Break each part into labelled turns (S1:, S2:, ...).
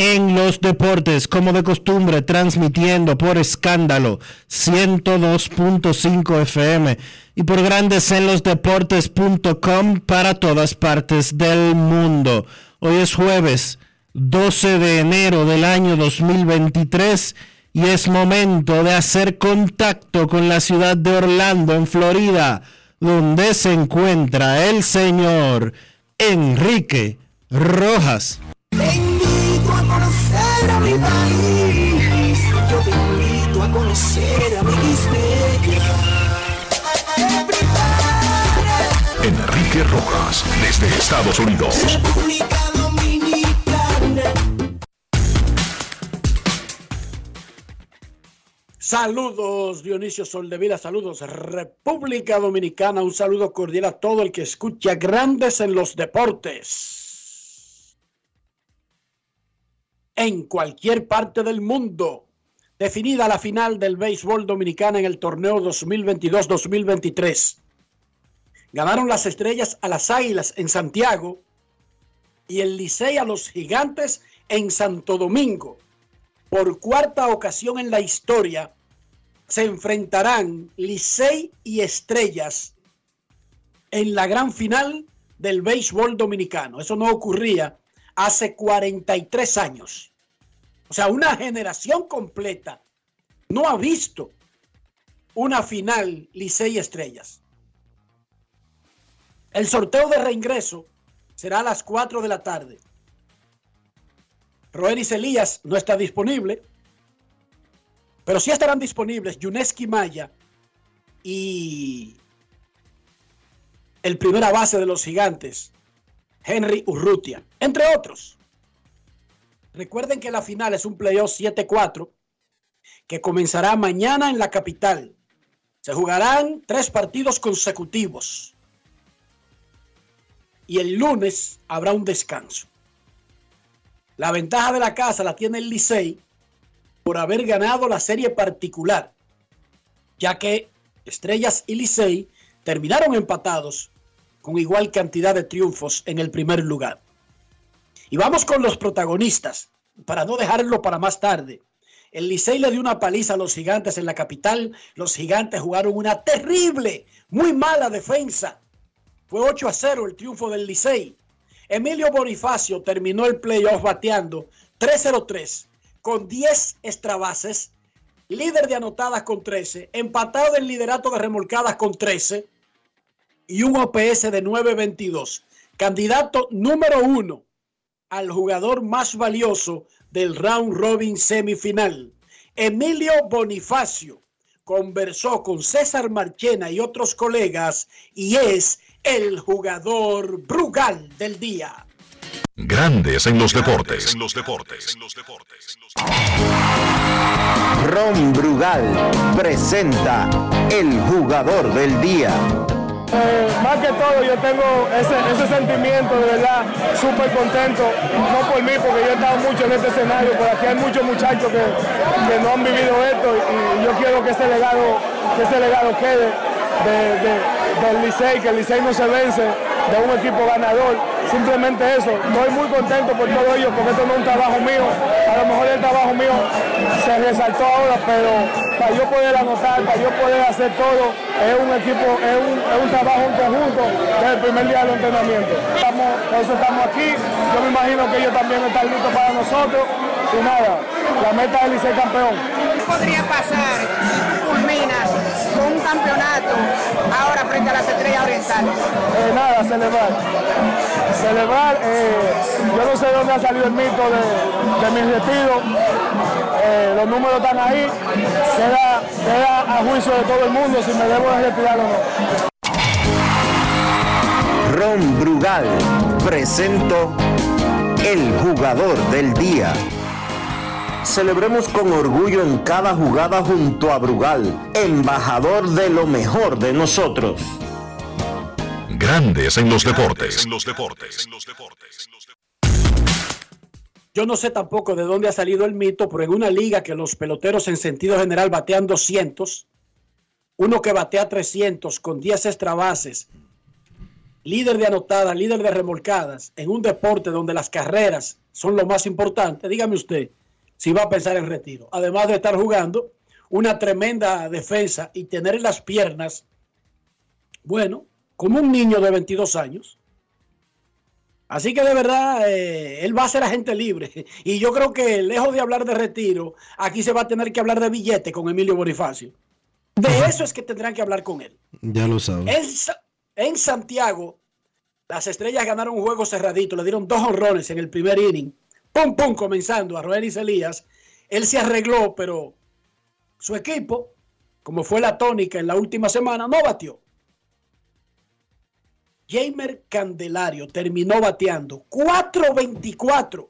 S1: en los Deportes, como de costumbre, transmitiendo por escándalo 102.5 FM y por Grandes en los Deportes.com para todas partes del mundo. Hoy es jueves 12 de enero del año 2023 y es momento de hacer contacto con la ciudad de Orlando, en Florida, donde se encuentra el señor Enrique Rojas.
S2: A mi país. Yo te invito a conocer a mi
S3: Enrique Rojas, desde Estados Unidos.
S2: República Dominicana.
S4: Saludos Dionisio Soldevila, saludos República Dominicana, un saludo cordial a todo el que escucha Grandes en los Deportes. En cualquier parte del mundo, definida la final del béisbol dominicana en el torneo 2022-2023. Ganaron las estrellas a las águilas en Santiago y el Licey a los gigantes en Santo Domingo por cuarta ocasión en la historia, se enfrentarán Licey y Estrellas en la gran final del béisbol dominicano. Eso no ocurría hace 43 años. O sea, una generación completa no ha visto una final Licey Estrellas. El sorteo de reingreso será a las 4 de la tarde. Roeris Elías no está disponible, pero sí estarán disponibles Yuneski Maya y el primera base de los gigantes, Henry Urrutia, entre otros. Recuerden que la final es un playoff 7-4 que comenzará mañana en la capital. Se jugarán tres partidos consecutivos. Y el lunes habrá un descanso. La ventaja de la casa la tiene el Licey por haber ganado la serie particular, ya que Estrellas y Licey terminaron empatados con igual cantidad de triunfos en el primer lugar. Y vamos con los protagonistas, para no dejarlo para más tarde. El Licey le dio una paliza a los gigantes en la capital. Los gigantes jugaron una terrible, muy mala defensa. Fue 8 a 0 el triunfo del Licey. Emilio Bonifacio terminó el playoff bateando 3-0-3 con 10 extrabases, líder de anotadas con 13, empatado del liderato de remolcadas con 13 y un OPS de 9.22. Candidato número uno al jugador más valioso del round robin semifinal. Emilio Bonifacio conversó con César Marchena y otros colegas y es el jugador Brugal del día.
S3: Grandes en los deportes.
S5: Ron Brugal presenta el jugador del día.
S6: Eh, más que todo yo tengo ese, ese sentimiento de verdad súper contento, no por mí porque yo he estado mucho en este escenario, pero aquí hay muchos muchachos que, que no han vivido esto y yo quiero que ese legado, que ese legado quede de- de- del Licey, que el Licey no se vence de un equipo ganador, simplemente eso, estoy muy contento por todo ello porque esto no es un trabajo mío, a lo mejor el trabajo mío se resaltó ahora, pero para yo poder anotar, para yo poder hacer todo, es un equipo, es un, es un trabajo conjunto desde el primer día del entrenamiento. Estamos, por eso estamos aquí, yo me imagino que ellos también están listos para nosotros. Y nada, la meta es el Licey campeón.
S7: ¿Qué podría pasar campeonato ahora frente a las estrellas orientales?
S6: Eh, nada, celebrar. Celebrar, eh, yo no sé de dónde ha salido el mito de, de mi retiro. Eh, los números están ahí. Queda, queda a juicio de todo el mundo si me debo de retirar o no.
S5: Ron Brugal presento el jugador del día. Celebremos con orgullo en cada jugada junto a Brugal, embajador de lo mejor de nosotros.
S3: Grandes en los deportes.
S4: Yo no sé tampoco de dónde ha salido el mito, pero en una liga que los peloteros en sentido general batean 200, uno que batea 300 con 10 extra bases, líder de anotadas, líder de remolcadas, en un deporte donde las carreras son lo más importante, dígame usted si va a pensar en retiro. Además de estar jugando una tremenda defensa y tener en las piernas, bueno, como un niño de 22 años. Así que de verdad, eh, él va a ser agente libre. Y yo creo que lejos de hablar de retiro, aquí se va a tener que hablar de billete con Emilio Bonifacio. De eso es que tendrán que hablar con él.
S1: Ya lo sabes.
S4: En, en Santiago, las estrellas ganaron un juego cerradito, le dieron dos honrones en el primer inning. Pum, pum, comenzando a Roelis Elías. Él se arregló, pero su equipo, como fue la tónica en la última semana, no batió. Jamer Candelario terminó bateando 4.24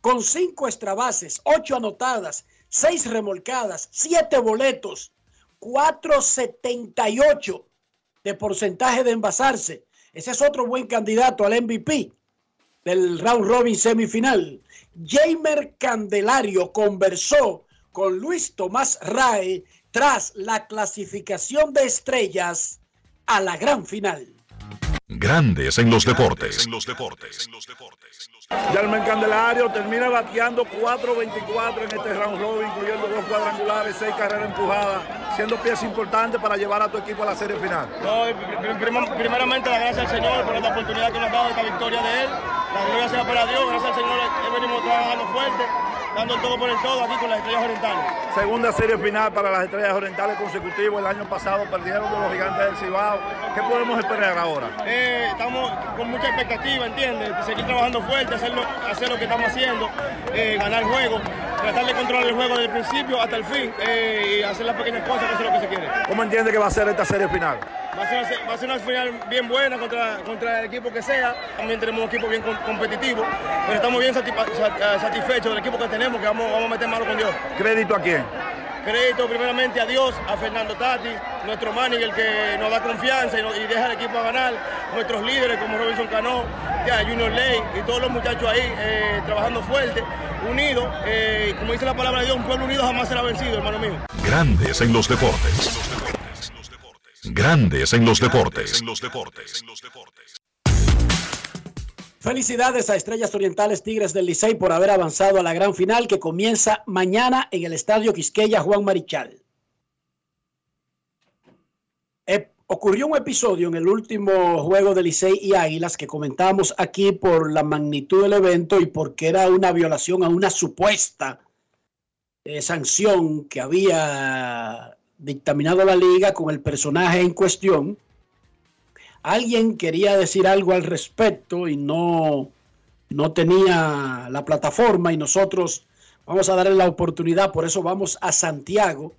S4: con 5 extra bases, 8 anotadas, 6 remolcadas, 7 boletos, 4.78 de porcentaje de envasarse. Ese es otro buen candidato al MVP del round robin semifinal. Jamer Candelario conversó con Luis Tomás Rae tras la clasificación de estrellas a la gran final.
S3: Grandes en los deportes.
S8: Yalmen Candelario termina bateando 4.24 en este round robin, incluyendo dos cuadrangulares, seis carreras empujadas, siendo pieza importante para llevar a tu equipo a la serie final.
S6: No, prim- primeramente la gracias al Señor por esta oportunidad que nos ha dado, esta victoria de Él. La gloria sea para Dios, gracias al Señor eh, venimos trabajando fuerte, dando el todo por el todo aquí con las estrellas orientales.
S8: Segunda serie final para las estrellas orientales consecutivas. El año pasado perdieron de los gigantes del Cibao. ¿Qué podemos esperar ahora?
S6: Eh, estamos con mucha expectativa, ¿entiendes? De seguir trabajando fuerte, hacer lo, hacer lo que estamos haciendo, eh, ganar el juego, tratar de controlar el juego desde el principio hasta el fin eh, y hacer las pequeñas cosas, que es lo que se quiere.
S8: ¿Cómo entiende que va a ser esta serie final?
S6: Va a, ser una, va a ser una final bien buena contra, contra el equipo que sea. También tenemos un equipo bien com- competitivo, pero estamos bien eh, satisfechos del equipo que tenemos, que vamos, vamos a meter mano con Dios.
S8: ¿Crédito a quién?
S6: Crédito primeramente a Dios, a Fernando Tati, nuestro manager que nos da confianza y, nos- y deja al equipo a ganar, nuestros líderes como Robinson Cano, ya, Junior Ley y todos los muchachos ahí eh, trabajando fuerte, unidos. eh, como dice la palabra de Dios, un pueblo unido jamás será vencido, hermano mío.
S3: Grandes en los deportes. Grandes en los deportes.
S4: Felicidades a Estrellas Orientales Tigres del Licey por haber avanzado a la gran final que comienza mañana en el Estadio Quisqueya Juan Marichal. Eh, ocurrió un episodio en el último juego de Licey y Águilas que comentamos aquí por la magnitud del evento y porque era una violación a una supuesta eh, sanción que había dictaminado la liga con el personaje en cuestión alguien quería decir algo al respecto y no, no tenía la plataforma y nosotros vamos a darle la oportunidad, por eso vamos a Santiago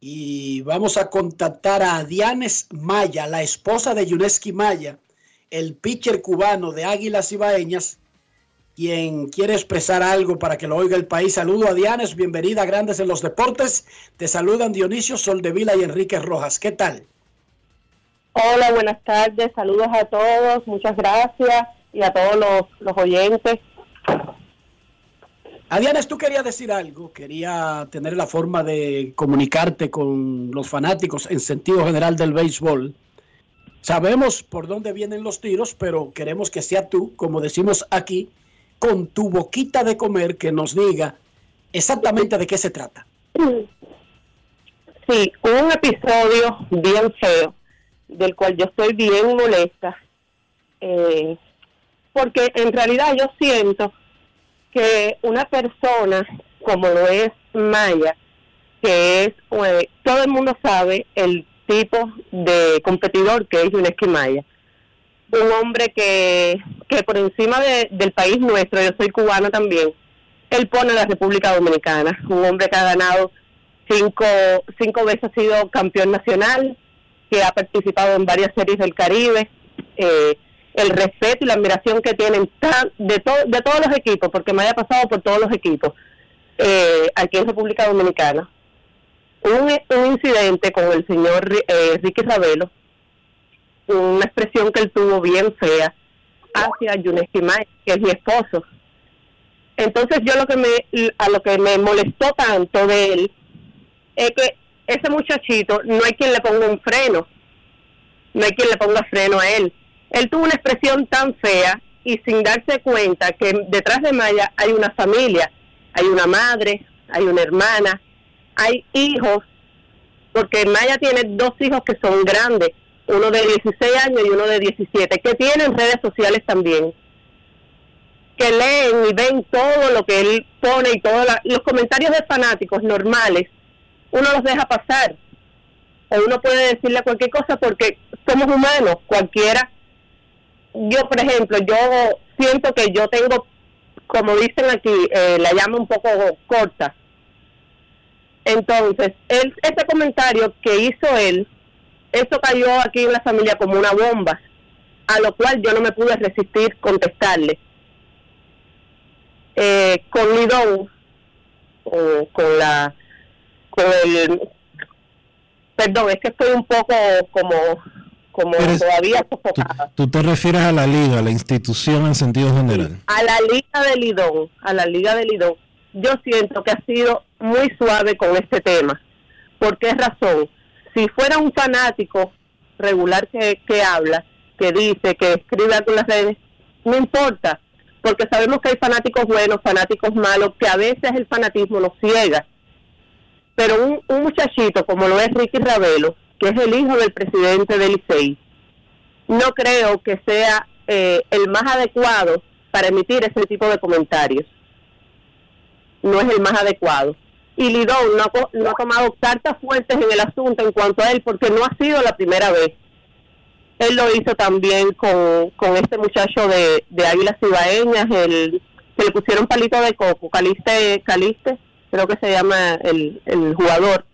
S4: y vamos a contactar a Dianes Maya, la esposa de Yuneski Maya, el pitcher cubano de Águilas Ibaeñas, quien quiere expresar algo para que lo oiga el país. Saludo a Dianes, bienvenida a Grandes en los Deportes. Te saludan Dionisio Soldevila y Enrique Rojas. ¿Qué tal?
S9: Hola, buenas tardes, saludos a todos, muchas gracias y a todos los, los oyentes.
S4: Adianes, tú querías decir algo, quería tener la forma de comunicarte con los fanáticos en sentido general del béisbol. Sabemos por dónde vienen los tiros, pero queremos que sea tú, como decimos aquí, con tu boquita de comer, que nos diga exactamente de qué se trata.
S9: Sí, un episodio bien feo del cual yo estoy bien molesta, eh, porque en realidad yo siento que una persona como lo es Maya, que es, pues, todo el mundo sabe el tipo de competidor que es Yuneski Maya, un hombre que, que por encima de, del país nuestro, yo soy cubana también, él pone la República Dominicana, un hombre que ha ganado cinco, cinco veces, ha sido campeón nacional, que ha participado en varias series del Caribe, eh, el respeto y la admiración que tienen de, de todos los equipos, porque me haya pasado por todos los equipos eh, aquí en República Dominicana. Un, un incidente con el señor eh, Ricky Ravelo, una expresión que él tuvo bien fea hacia Yuneski May, que es mi esposo. Entonces yo lo que me, a lo que me molestó tanto de él es que ese muchachito no hay quien le ponga un freno, no hay quien le ponga freno a él. Él tuvo una expresión tan fea y sin darse cuenta que detrás de Maya hay una familia, hay una madre, hay una hermana, hay hijos, porque Maya tiene dos hijos que son grandes, uno de 16 años y uno de 17, que tienen redes sociales también, que leen y ven todo lo que él pone y todos los comentarios de fanáticos normales uno los deja pasar. O uno puede decirle cualquier cosa porque somos humanos, cualquiera. Yo, por ejemplo, yo siento que yo tengo, como dicen aquí, eh, la llama un poco corta. Entonces, él, ese comentario que hizo él, eso cayó aquí en la familia como una bomba, a lo cual yo no me pude resistir contestarle. Eh, con Lidón, o con la perdón, es que estoy un poco como, como todavía
S1: sofocada. Tú, te refieres a la liga, a la institución en sentido general.
S9: a la liga de Lidón, a la liga de Lidón. Yo siento que ha sido muy suave con este tema. ¿Por qué razón? Si fuera un fanático regular que, que habla, que dice, que escribe algo en las redes, no importa, porque sabemos que hay fanáticos buenos, fanáticos malos, que a veces el fanatismo nos ciega pero un, muchachito como lo es Ricky Ravelo, que es el hijo del presidente del ICEI, no creo que sea eh, el más adecuado para emitir ese tipo de comentarios. No es el más adecuado. Y Lidón no, no ha tomado cartas fuertes en el asunto en cuanto a él, porque no ha sido la primera vez. Él lo hizo también con, con este muchacho de, de Águilas Ibaeñas, el que le pusieron palito de coco, Caliste, Caliste creo que se llama el, el jugador,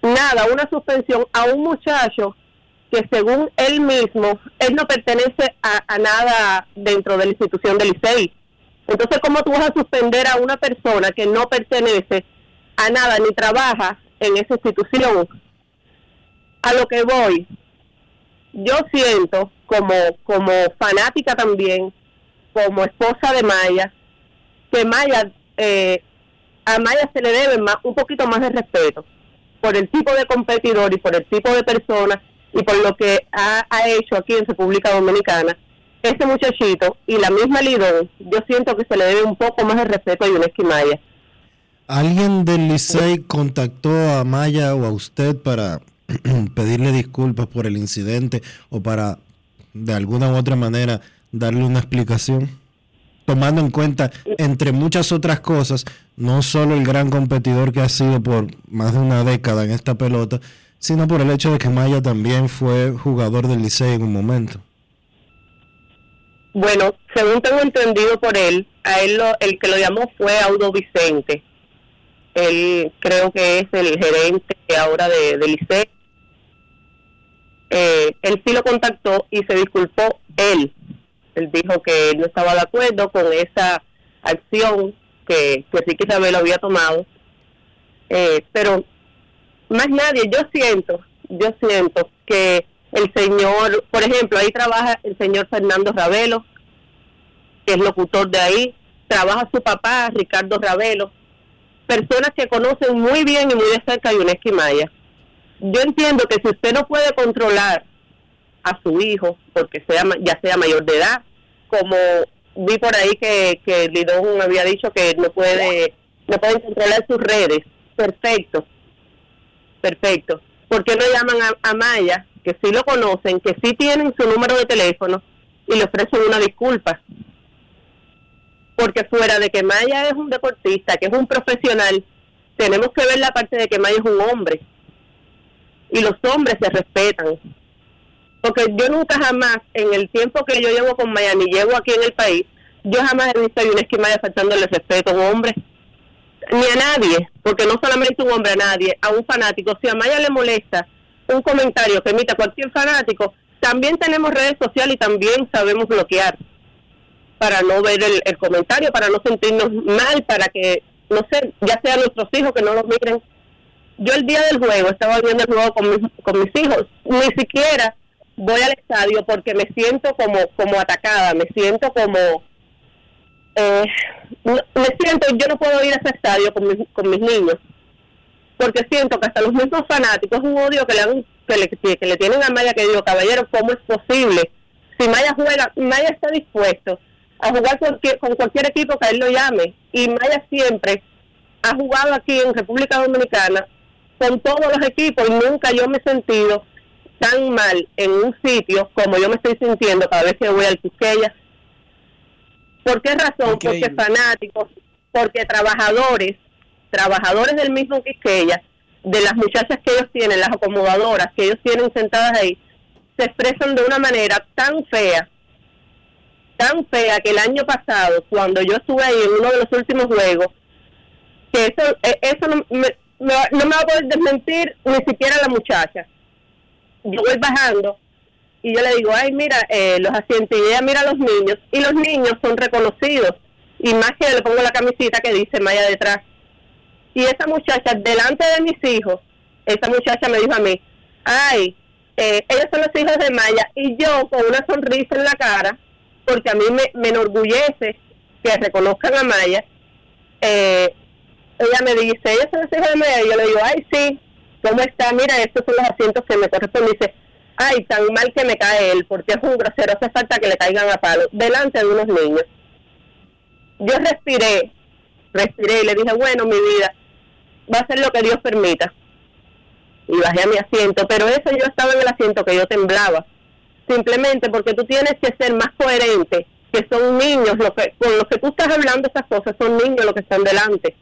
S9: nada, una suspensión a un muchacho que según él mismo, él no pertenece a, nada dentro de la institución del ICEI. Entonces, ¿cómo tú vas a suspender a una persona que no pertenece a nada ni trabaja en esa institución? A lo que voy, yo siento como, como fanática también, como esposa de Maya, que Maya eh, a Maya se le debe más, un poquito más de respeto por el tipo de competidor y por el tipo de persona y por lo que ha, hecho aquí en República Dominicana. Ese muchachito y la misma Lidón, yo siento que se le debe un poco más de respeto a Yuneski Maya.
S1: ¿Alguien del Licey contactó a Maya o a usted para pedirle disculpas por el incidente o para de alguna u otra manera darle una explicación? tomando en cuenta, entre muchas otras cosas, no solo el gran competidor que ha sido por más de una década en esta pelota, sino por el hecho de que Maya también fue jugador del Licey en un momento.
S9: Bueno, según tengo entendido por él, a él el que lo llamó fue Audo Vicente. Él creo que es el gerente ahora de, de Licey. Eh, él sí lo contactó y se disculpó él Él dijo que no estaba de acuerdo con esa acción que, que Ricky Isabel había tomado. Eh, pero más nadie, yo siento, yo siento que el señor, por ejemplo, ahí trabaja el señor Fernando Ravelo, que es locutor de ahí, trabaja su papá, Ricardo Ravelo, personas que conocen muy bien y muy de cerca a Yuneski Maya. Yo entiendo que si usted no puede controlar a su hijo, porque sea ya sea mayor de edad, como vi por ahí que, que Lidón había dicho que no puede, no puede controlar sus redes, perfecto, perfecto. ¿Por qué no llaman a, a Maya, que sí lo conocen, que sí tienen su número de teléfono y le ofrecen una disculpa? Porque fuera de que Maya es un deportista, que es un profesional, tenemos que ver la parte de que Maya es un hombre. Y los hombres se respetan. Porque yo nunca jamás, en el tiempo que yo llevo con Maya, ni llevo aquí en el país, yo jamás he visto a Yuneski Maya faltándole respeto a un hombre. Ni a nadie, porque no solamente un hombre, a nadie, a un fanático. Si a Maya le molesta un comentario que emita cualquier fanático, también tenemos redes sociales y también sabemos bloquear para no ver el, comentario, para no sentirnos mal, para que, no sé, ya sea nuestros hijos que no los miren. Yo el día del juego estaba viendo el juego con mis, con mis hijos, ni siquiera voy al estadio porque me siento como, como atacada, me siento como... Eh, me siento, yo no puedo ir a ese estadio con mis, con mis niños, porque siento que hasta los mismos fanáticos un odio que le, han, que le, que le tienen a Maya que digo, caballero, ¿cómo es posible? Si Maya juega, Maya está dispuesto a jugar con, con cualquier equipo que él lo llame. Y Maya siempre ha jugado aquí en República Dominicana con todos los equipos y nunca yo me he sentido tan mal en un sitio como yo me estoy sintiendo cada vez que voy al Quisqueya. ¿Por qué razón? Porque fanáticos, porque trabajadores, trabajadores del mismo Quisqueya, de las muchachas que ellos tienen, las acomodadoras que ellos tienen sentadas ahí, se expresan de una manera tan fea tan fea que el año pasado, cuando yo estuve ahí en uno de los últimos juegos, que eso, eh, eso no me, no me va a poder desmentir ni siquiera la muchacha. Yo voy bajando y yo le digo, ay, mira, eh, los asientos, y ella mira a los niños, y los niños son reconocidos, y más que le pongo la camisita que dice Maya detrás. Y esa muchacha, delante de mis hijos, esa muchacha me dijo a mí, ay, eh, ellos son los hijos de Maya, y yo con una sonrisa en la cara, porque a mí me, enorgullece que reconozcan a Maya. Eh, ella me dice, ella es hija de Maya, y yo le digo, ay, sí, ¿cómo está? Mira, estos son los asientos que me corresponden. dice, ay, tan mal que me cae él, porque es un grosero, hace falta que le caigan a palo, delante de unos niños. Yo respiré, respiré y le dije, bueno, mi vida, va a ser lo que Dios permita. Y bajé a mi asiento, pero eso yo estaba en el asiento que yo temblaba simplemente porque tú tienes que ser más coherente, que son niños, lo que, con los que tú estás hablando esas cosas, son niños los que están delante.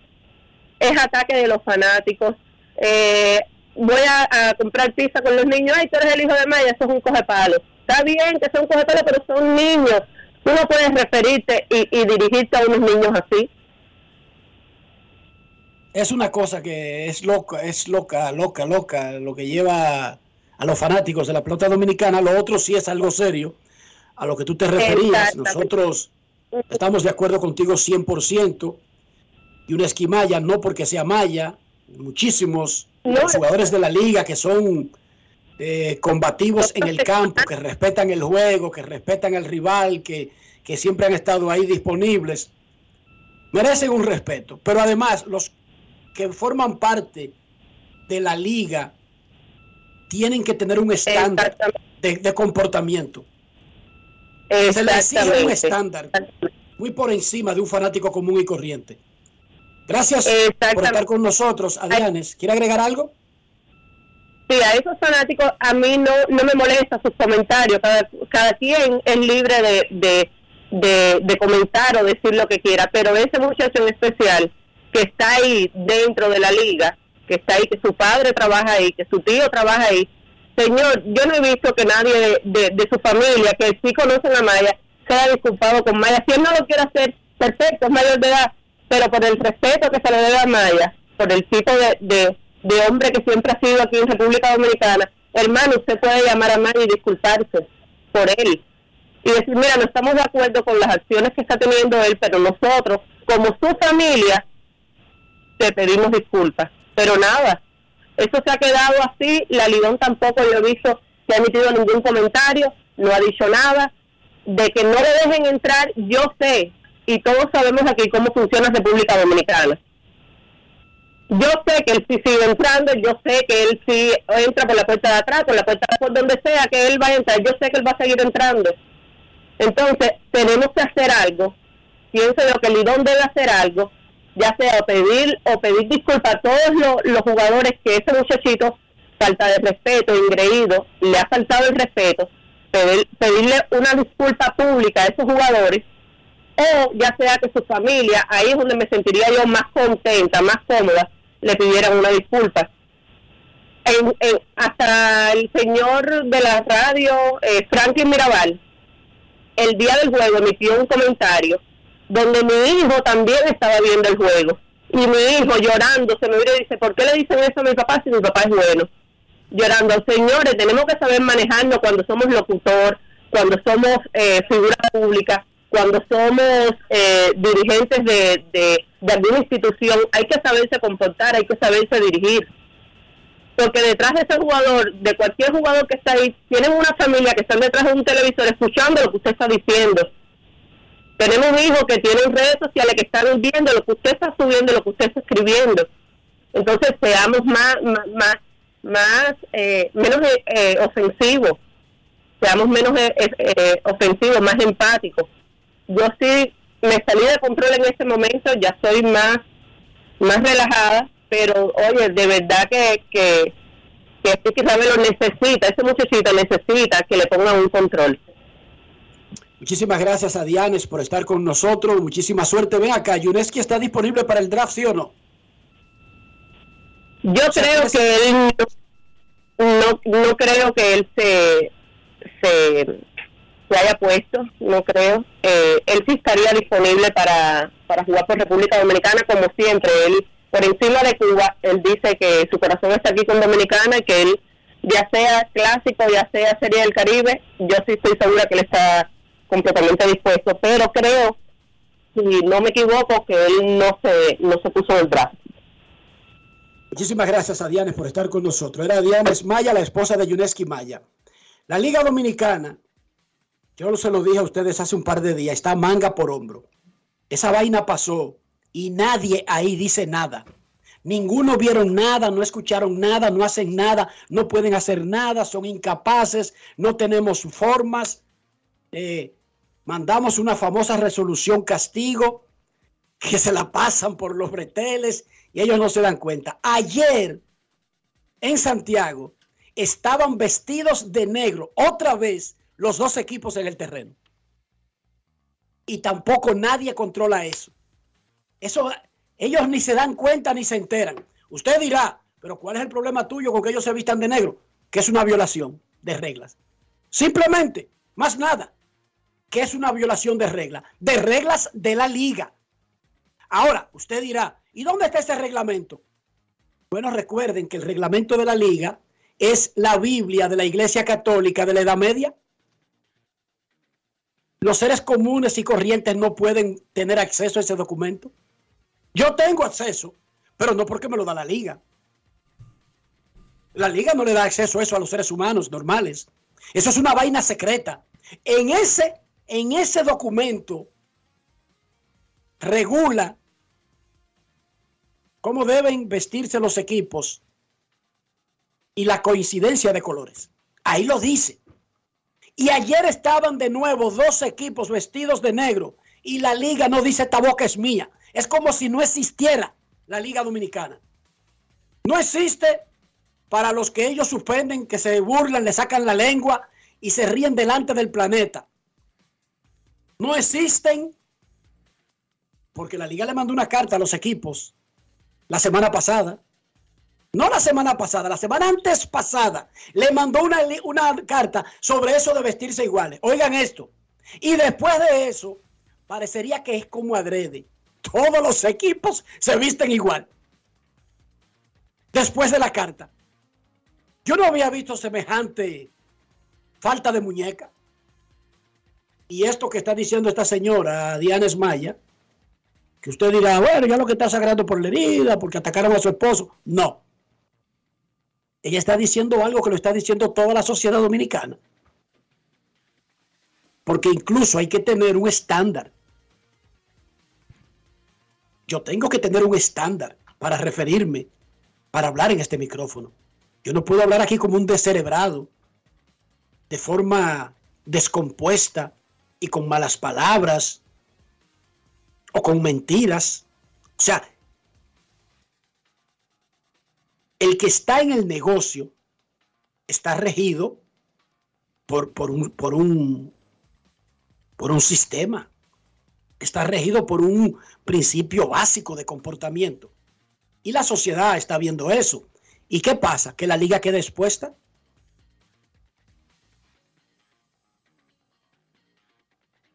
S9: Es ataque de los fanáticos. Eh, voy a, comprar pizza con los niños, ay, tú eres el hijo de Maya, eso es un coge palo. Está bien que son coge pero son niños. Tú no puedes referirte y, y dirigirte a unos niños así.
S4: Es una cosa que es loca, es loca, loca, loca, lo que lleva a los fanáticos de la pelota dominicana, lo otro sí es algo serio, a lo que tú te referías. Nosotros estamos de acuerdo contigo 100%, y una esquimaya, no porque sea maya, muchísimos jugadores de la liga que son eh, combativos en el campo, que respetan el juego, que respetan al rival, que, que siempre han estado ahí disponibles, merecen un respeto. Pero además, los que forman parte de la liga tienen que tener un estándar de, comportamiento. Se le exige un estándar muy por encima de un fanático común y corriente. Gracias por estar con nosotros, Adrianes. ¿Quiere agregar algo?
S9: Sí, a esos fanáticos a mí no, no me molesta sus comentarios. Cada, cada quien es libre de, de, de, de comentar o decir lo que quiera, pero ese muchacho en especial que está ahí dentro de la liga, que está ahí, que su padre trabaja ahí, que su tío trabaja ahí. Señor, yo no he visto que nadie de, su familia, que sí conocen a Maya, se haya disculpado con Maya. Si él no lo quiere hacer, perfecto, es mayor de edad, pero por el respeto que se le debe a Maya, por el tipo de, de, hombre que siempre ha sido aquí en República Dominicana, hermano, usted puede llamar a Maya y disculparse por él. y decir, mira, no estamos de acuerdo con las acciones que está teniendo él, pero nosotros, como su familia, te pedimos disculpas. Pero nada, eso se ha quedado así, la Lidón tampoco yo he visto que ha emitido ningún comentario, no ha dicho nada, de que no le dejen entrar, yo sé, y todos sabemos aquí cómo funciona República Dominicana. Yo sé que él sí sigue entrando, yo sé que él sí entra por la puerta de atrás, por la puerta de por donde sea que él va a entrar, yo sé que él va a seguir entrando. Entonces, tenemos que hacer algo. Pienso yo que Lidón debe hacer algo, ya sea pedir o pedir disculpas a todos los, jugadores que ese muchachito falta de respeto, ingreído, le ha faltado el respeto, pedir, pedirle una disculpa pública a esos jugadores, o ya sea que su familia, ahí es donde me sentiría yo más contenta, más cómoda, le pidieran una disculpa. En, en- hasta el señor de la radio, eh, Franklin Mirabal, el día del juego emitió un comentario donde mi hijo también estaba viendo el juego. Y mi hijo llorando se me vira y dice, ¿por qué le dicen eso a mi papá si mi papá es bueno? Llorando, señores, tenemos que saber manejarnos cuando somos locutor, cuando somos eh, figura pública, cuando somos eh, dirigentes de, de, de alguna institución, hay que saberse comportar, hay que saberse dirigir. Porque detrás de ese jugador, de cualquier jugador que está ahí, tienen una familia que están detrás de un televisor escuchando lo que usted está diciendo. Tenemos hijos que tienen redes sociales que están viendo lo que usted está subiendo, lo que usted está escribiendo. Entonces seamos más, más, más, más, eh, menos eh, eh, ofensivos, seamos menos eh, eh, eh, ofensivos, más empáticos. Yo sí me salí de control en ese momento, ya soy más, más relajada, pero oye, de verdad que, que, que este que sabe lo necesita, ese muchachito necesita que le pongan un control.
S4: Muchísimas gracias a Dianes por estar con nosotros. Muchísima suerte. Ven acá, Yuneski está disponible para el draft, ¿sí o no?
S9: Yo creo que él no, no, creo que él se, se, se haya puesto, no creo. Eh, él sí estaría disponible para, para jugar por República Dominicana, como siempre. Él, por encima de Cuba, él dice que su corazón está aquí con Dominicana y que él, ya sea clásico, ya sea Serie del Caribe, yo sí estoy segura que él está completamente dispuesto. Pero creo, si no me equivoco, que él no se, no se puso en el draft.
S4: Muchísimas gracias a Dianes por estar con nosotros. Era Dianes Maya, la esposa de Yuneski Maya. La Liga Dominicana, yo se lo dije a ustedes hace un par de días, está manga por hombro. Esa vaina pasó y nadie ahí dice nada. Ninguno vieron nada, no escucharon nada, no hacen nada, no pueden hacer nada, son incapaces, no tenemos formas. Eh, mandamos una famosa resolución castigo que se la pasan por los breteles y ellos no se dan cuenta. Ayer en Santiago estaban vestidos de negro, otra vez los dos equipos en el terreno. Y tampoco nadie controla eso. Eso ellos ni se dan cuenta ni se enteran. Usted dirá, pero ¿cuál es el problema tuyo con que ellos se vistan de negro? Que es una violación de reglas. Simplemente, más nada, que es una violación de reglas, de reglas de la liga. Ahora, usted dirá, ¿y dónde está ese reglamento? Bueno, recuerden que el reglamento de la liga es la Biblia de la Iglesia Católica de la Edad Media. Los seres comunes y corrientes no pueden tener acceso a ese documento. Yo tengo acceso, pero no porque me lo da la liga. La liga no le da acceso a eso a los seres humanos normales. Eso es una vaina secreta. En ese, en ese documento regula cómo deben vestirse los equipos y la coincidencia de colores. Ahí lo dice. Y ayer estaban de nuevo dos equipos vestidos de negro y la liga no dice esta boca es mía. Es como si no existiera la liga dominicana. No existe para los que ellos suspenden, que se burlan, le sacan la lengua y se ríen delante del planeta. No existen porque la liga le mandó una carta a los equipos la semana pasada. No la semana pasada, la semana antes pasada. Le mandó una, una carta sobre eso de vestirse iguales. Oigan esto. Y después de eso, parecería que es como adrede. Todos los equipos se visten igual. Después de la carta. Yo no había visto semejante falta de muñeca. Y esto que está diciendo esta señora, Diana Esmaya, que usted dirá, bueno, ya lo que está sagrando por la herida, porque atacaron a su esposo. No. Ella está diciendo algo que lo está diciendo toda la sociedad dominicana. Porque incluso hay que tener un estándar. Yo tengo que tener un estándar para referirme, para hablar en este micrófono. Yo no puedo hablar aquí como un descerebrado, de forma descompuesta y con malas palabras o con mentiras. O sea, el que está en el negocio está regido por, por, un, por, un, por un sistema, está regido por un principio básico de comportamiento. Y la sociedad está viendo eso. ¿Y qué pasa? ¿Que la liga queda expuesta?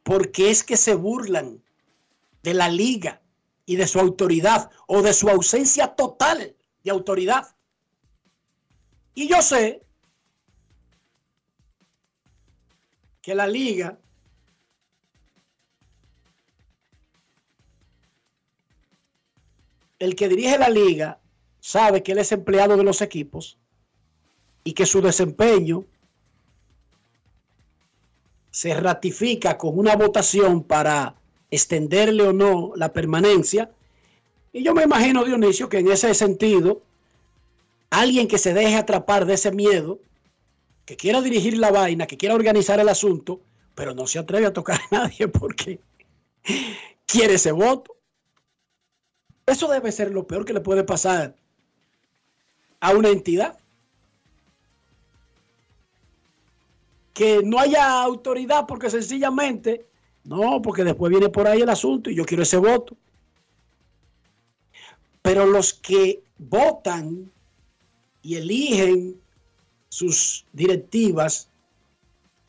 S4: Porque es que se burlan de la liga y de su autoridad o de su ausencia total de autoridad. Y yo sé que la liga el que dirige la liga sabe que él es empleado de los equipos y que su desempeño se ratifica con una votación para extenderle o no la permanencia. Y yo me imagino, Dionisio, que en ese sentido, alguien que se deje atrapar de ese miedo, que quiera dirigir la vaina, que quiera organizar el asunto, pero no se atreve a tocar a nadie porque quiere ese voto. Eso debe ser lo peor que le puede pasar a una entidad. Que no haya autoridad porque sencillamente, no, porque después viene por ahí el asunto y yo quiero ese voto. Pero los que votan y eligen sus directivas,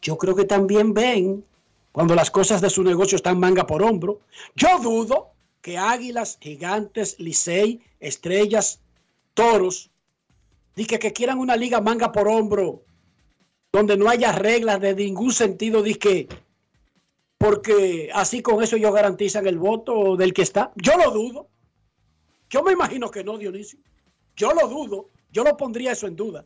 S4: yo creo que también ven cuando las cosas de su negocio están manga por hombro. Yo dudo que Águilas, Gigantes, Licey, Estrellas, Toros, dice que quieran una liga manga por hombro, donde no haya reglas de ningún sentido, que porque así con eso ellos garantizan el voto del que está. Yo lo dudo. Yo me imagino que no, Dionisio. Yo lo dudo. Yo lo pondría eso en duda.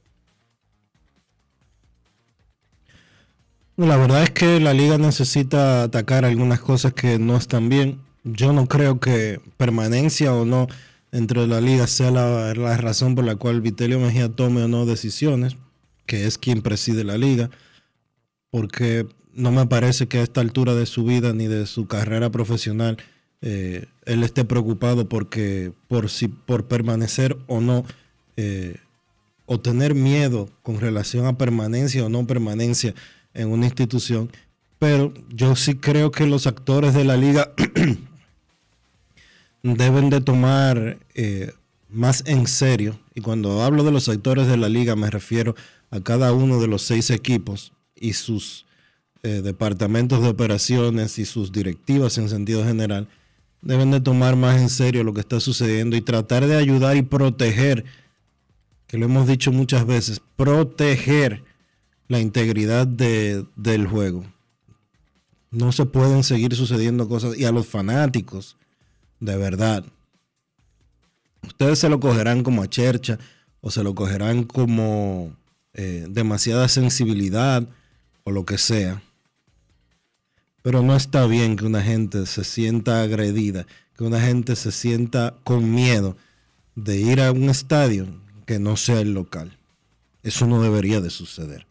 S1: La verdad es que la liga necesita atacar algunas cosas que no están bien yo no creo que permanencia o no dentro de la liga sea la, razón por la cual Vitelio Mejía tome o no decisiones, que es quien preside la liga, porque no me parece que a esta altura de su vida ni de su carrera profesional eh, él esté preocupado porque por si por permanecer o no eh, o tener miedo con relación a permanencia o no permanencia en una institución. Pero yo sí creo que los actores de la liga deben de tomar eh, más en serio, y cuando hablo de los sectores de la liga me refiero a cada uno de los seis equipos y sus eh, departamentos de operaciones y sus directivas en sentido general, deben de tomar más en serio lo que está sucediendo y tratar de ayudar y proteger, que lo hemos dicho muchas veces, proteger la integridad del juego. No se pueden seguir sucediendo cosas y a los fanáticos de verdad. Ustedes se lo cogerán como a chercha o se lo cogerán como eh, demasiada sensibilidad o lo que sea. Pero no está bien que una gente se sienta agredida, que una gente se sienta con miedo de ir a un estadio que no sea el local. Eso no debería de suceder.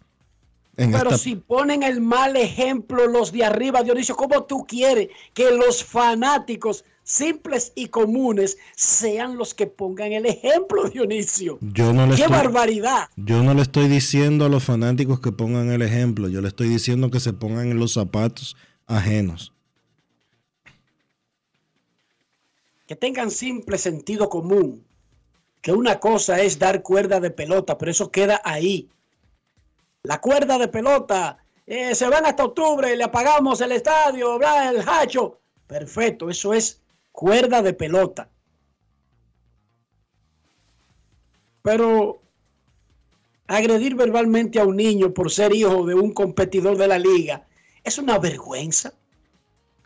S4: Pero si ponen el mal ejemplo los de arriba, Dionisio, ¿cómo tú quieres que los fanáticos simples y comunes sean los que pongan el ejemplo, Dionisio?
S1: Yo no
S4: ¡Qué barbaridad!
S1: Yo no le estoy diciendo a los fanáticos que pongan el ejemplo, yo le estoy diciendo que se pongan en los zapatos ajenos.
S4: Que tengan simple sentido común. Que una cosa es dar cuerda de pelota, pero eso queda ahí la cuerda de pelota, eh, se van hasta octubre, le apagamos el estadio, bla, el hacho. Perfecto, eso es cuerda de pelota. Pero agredir verbalmente a un niño por ser hijo de un competidor de la liga, Es una vergüenza.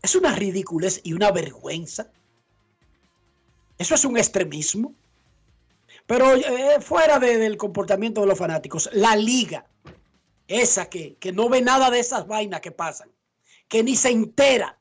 S4: Es una ridiculez y una vergüenza. Eso es un extremismo. Pero eh, fuera de- del comportamiento de los fanáticos, la liga, esa que, que no ve nada de esas vainas que pasan, que ni se entera,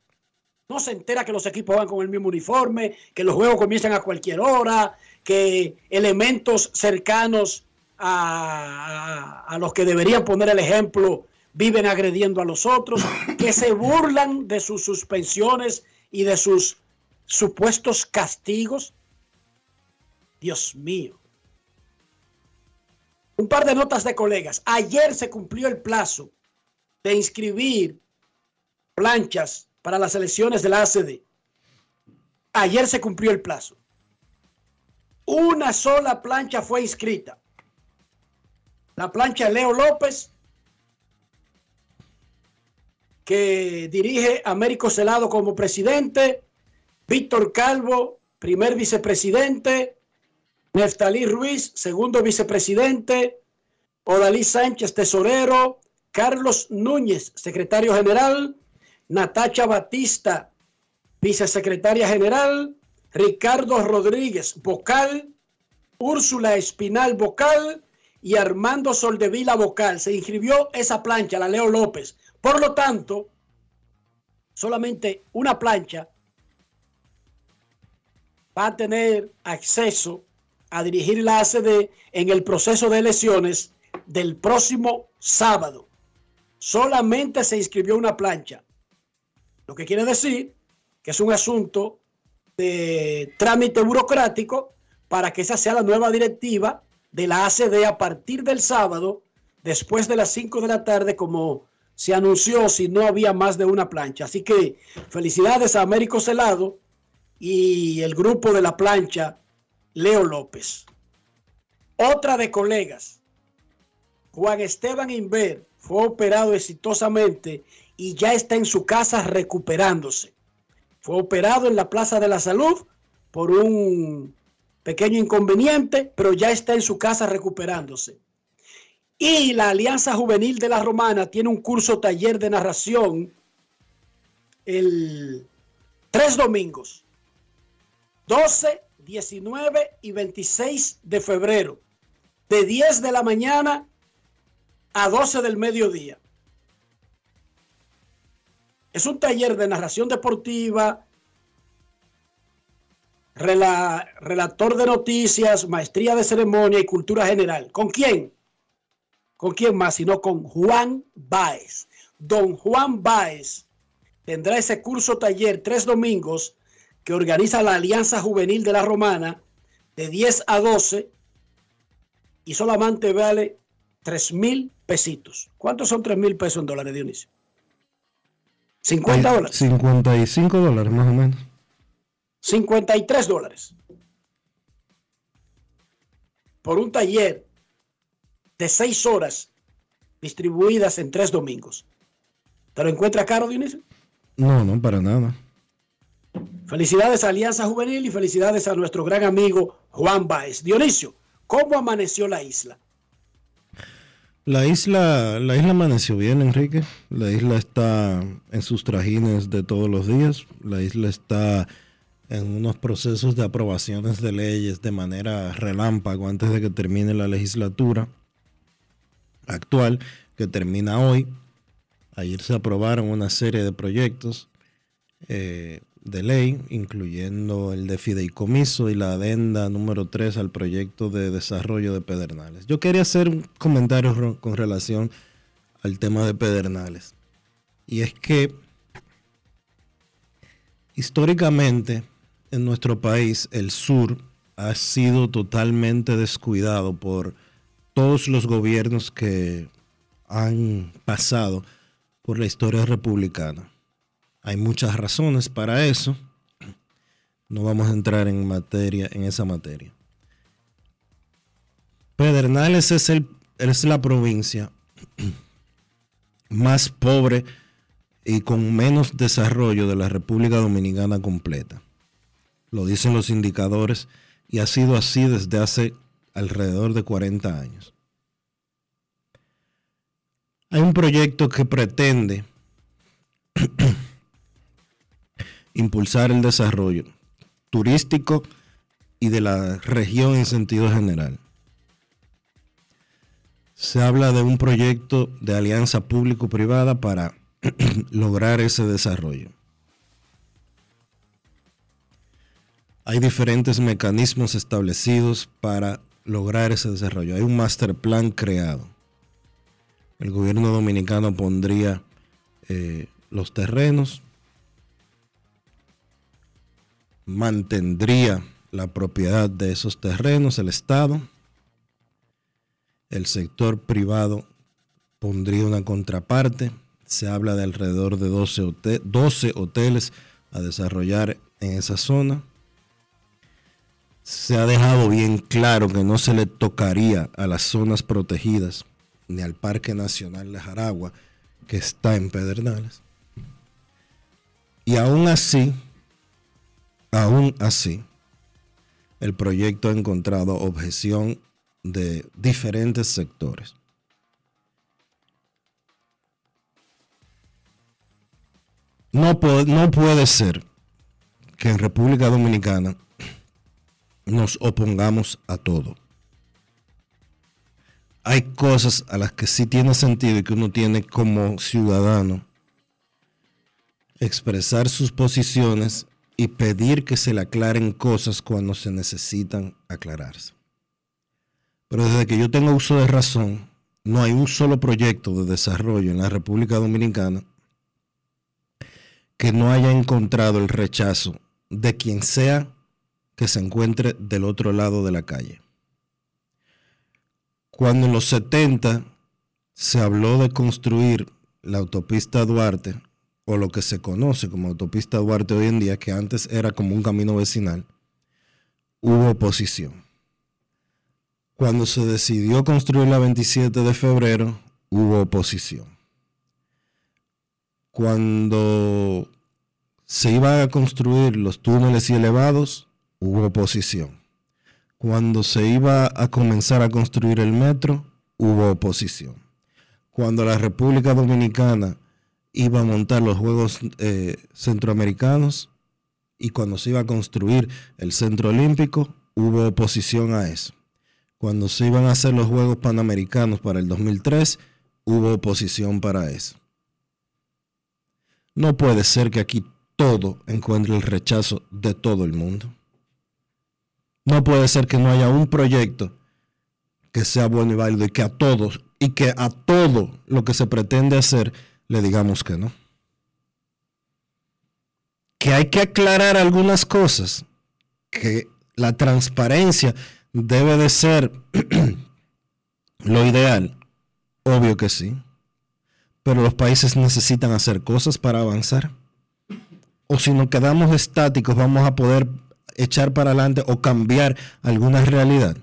S4: no se entera que los equipos van con el mismo uniforme, que los juegos comienzan a cualquier hora, que elementos cercanos a, los que deberían poner el ejemplo viven agrediendo a los otros, que se burlan de sus suspensiones y de sus supuestos castigos. Dios mío. Un par de notas de colegas. Ayer se cumplió el plazo de inscribir planchas para las elecciones de la ACD. Ayer se cumplió el plazo. Una sola plancha fue inscrita. La plancha de Leo López, que dirige Américo Celado como presidente, Víctor Calvo, primer vicepresidente, Neftalí Ruiz, segundo vicepresidente, Odalí Sánchez, tesorero, Carlos Núñez, secretario general, Natacha Batista, vicesecretaria general, Ricardo Rodríguez, vocal, Úrsula Espinal, vocal, y Armando Soldevila, vocal. Se inscribió esa plancha, la Leo López. Por lo tanto, solamente una plancha va a tener acceso a dirigir la ACD en el proceso de elecciones del próximo sábado. Solamente se inscribió una plancha. Lo que quiere decir que es un asunto de trámite burocrático para que esa sea la nueva directiva de la ACD a partir del sábado, después de las 5 de la tarde, como se anunció si no había más de una plancha. Así que felicidades a Américo Celado y el grupo de la plancha Leo López. Otra de colegas, Juan Esteban Inver, fue operado exitosamente y ya está en su casa recuperándose. Fue operado en la Plaza de la Salud por un pequeño inconveniente, pero ya está en su casa recuperándose. Y la Alianza Juvenil de la Romana tiene un curso taller de narración el tres domingos, 12, 19 y 26 de febrero, de 10 de la mañana a 12 del mediodía. Es un taller de narración deportiva, rela- relator de noticias, maestría de ceremonia y cultura general. ¿Con quién? ¿Con quién más? Sino con Juan Báez. Don Juan Báez tendrá ese curso taller tres domingos que organiza la Alianza Juvenil de la Romana de 10 a 12 y solamente vale 3 mil pesitos. ¿Cuántos son 3 mil pesos en dólares, Dionisio? 50 dólares.
S1: 55 dólares más o menos.
S4: 53 dólares. Por un taller de 6 horas distribuidas en tres domingos. ¿Te lo encuentra caro, Dionisio?
S1: No, no, para nada.
S4: Felicidades a Alianza Juvenil y felicidades a nuestro gran amigo Juan Baez. Dionisio, ¿cómo amaneció la isla?
S1: La isla, la isla amaneció bien, Enrique. La isla está en sus trajines de todos los días. La isla está en unos procesos de aprobaciones de leyes de manera relámpago antes de que termine la legislatura actual, que termina hoy. Ayer se aprobaron una serie de proyectos eh, de ley, incluyendo el de fideicomiso y la adenda número 3 al proyecto de desarrollo de Pedernales. Yo quería hacer un comentario con relación al tema de Pedernales. Y es que históricamente en nuestro país el sur ha sido totalmente descuidado por todos los gobiernos que han pasado por la historia republicana. Hay muchas razones para eso. No vamos a entrar en materia, en esa materia. Pedernales es, el, es la provincia más pobre y con menos desarrollo de la República Dominicana completa. Lo dicen los indicadores y ha sido así desde hace alrededor de 40 años. Hay un proyecto que pretende impulsar el desarrollo turístico y de la región en sentido general. Se habla de un proyecto de alianza público-privada para lograr ese desarrollo. Hay diferentes mecanismos establecidos para lograr ese desarrollo. Hay un master plan creado. El gobierno dominicano pondría eh, los terrenos, mantendría la propiedad de esos terrenos, el Estado, el sector privado pondría una contraparte, se habla de alrededor de 12, 12 hoteles a desarrollar en esa zona. Se ha dejado bien claro que no se le tocaría a las zonas protegidas ni al Parque Nacional de Jaragua, que está en Pedernales. Y aún así, aún así, el proyecto ha encontrado objeción de diferentes sectores. No puede, no puede ser que en República Dominicana nos opongamos a todo. Hay cosas a las que sí tiene sentido y que uno tiene como ciudadano expresar sus posiciones y pedir que se le aclaren cosas cuando se necesitan aclararse. Pero desde que yo tengo uso de razón, no hay un solo proyecto de desarrollo en la República Dominicana que no haya encontrado el rechazo de quien sea que se encuentre del otro lado de la calle. Cuando en los 70 se habló de construir la autopista Duarte, o lo que se conoce como autopista Duarte hoy en día, que antes era como un camino vecinal, hubo oposición. Cuando se decidió construir la 27 de febrero, hubo oposición. Cuando se iban a construir los túneles y elevados, hubo oposición. Cuando se iba a comenzar a construir el metro, hubo oposición. Cuando la República Dominicana iba a montar los Juegos eh, Centroamericanos y cuando se iba a construir el Centro Olímpico, hubo oposición a eso. Cuando se iban a hacer los Juegos Panamericanos para el 2003, hubo oposición para eso. No puede ser que aquí todo encuentre el rechazo de todo el mundo. No puede ser que no haya un proyecto que sea bueno y válido y que a todos y que a todo lo que se pretende hacer le digamos que no. Que hay que aclarar algunas cosas, que la transparencia debe de ser lo ideal? Obvio que sí. Pero los países necesitan hacer cosas para avanzar. O si nos quedamos estáticos, vamos a poder echar para adelante o cambiar alguna realidad.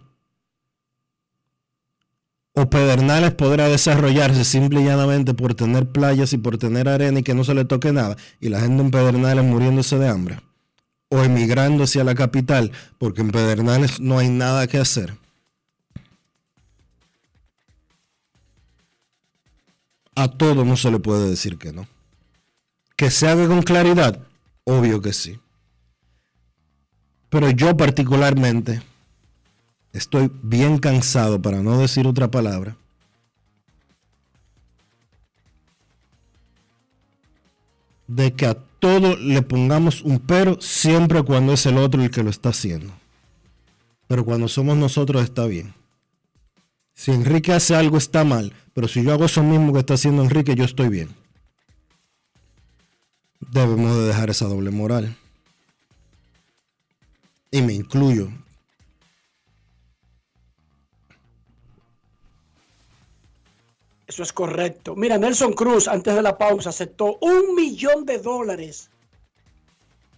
S1: O Pedernales podrá desarrollarse simple y llanamente por tener playas y por tener arena y que no se le toque nada. Y la gente en Pedernales muriéndose de hambre o emigrando hacia la capital, porque en Pedernales no hay nada que hacer. A todo no se le puede decir que no. Que se haga con claridad, obvio que sí. Pero yo particularmente estoy bien cansado, para no decir otra palabra, de que a todo le pongamos un pero siempre cuando es el otro el que lo está haciendo. Pero cuando somos nosotros está bien. Si Enrique hace algo está mal, pero si yo hago eso mismo que está haciendo Enrique, yo estoy bien. Debemos de dejar esa doble moral. Y me incluyo.
S4: Eso es correcto. Mira, Nelson Cruz, antes de la pausa, aceptó un millón de dólares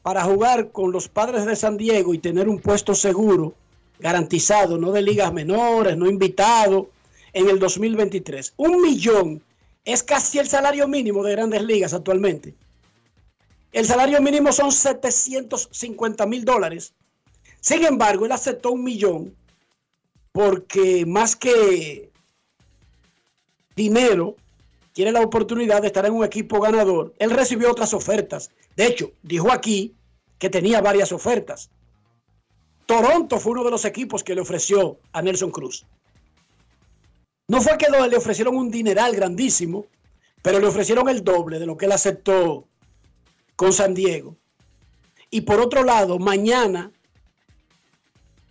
S4: para jugar con los padres de San Diego y tener un puesto seguro, garantizado, no de ligas menores, no invitado, en el 2023. Un millón es casi el salario mínimo de grandes ligas actualmente. El salario mínimo son 750 mil dólares. Sin embargo, él aceptó un millón porque más que dinero, quiere la oportunidad de estar en un equipo ganador, él recibió otras ofertas. De hecho, dijo aquí que tenía varias ofertas. Toronto fue uno de los equipos que le ofreció a Nelson Cruz. No fue que le ofrecieron un dineral grandísimo, pero le ofrecieron el doble de lo que él aceptó con San Diego. Y por otro lado, mañana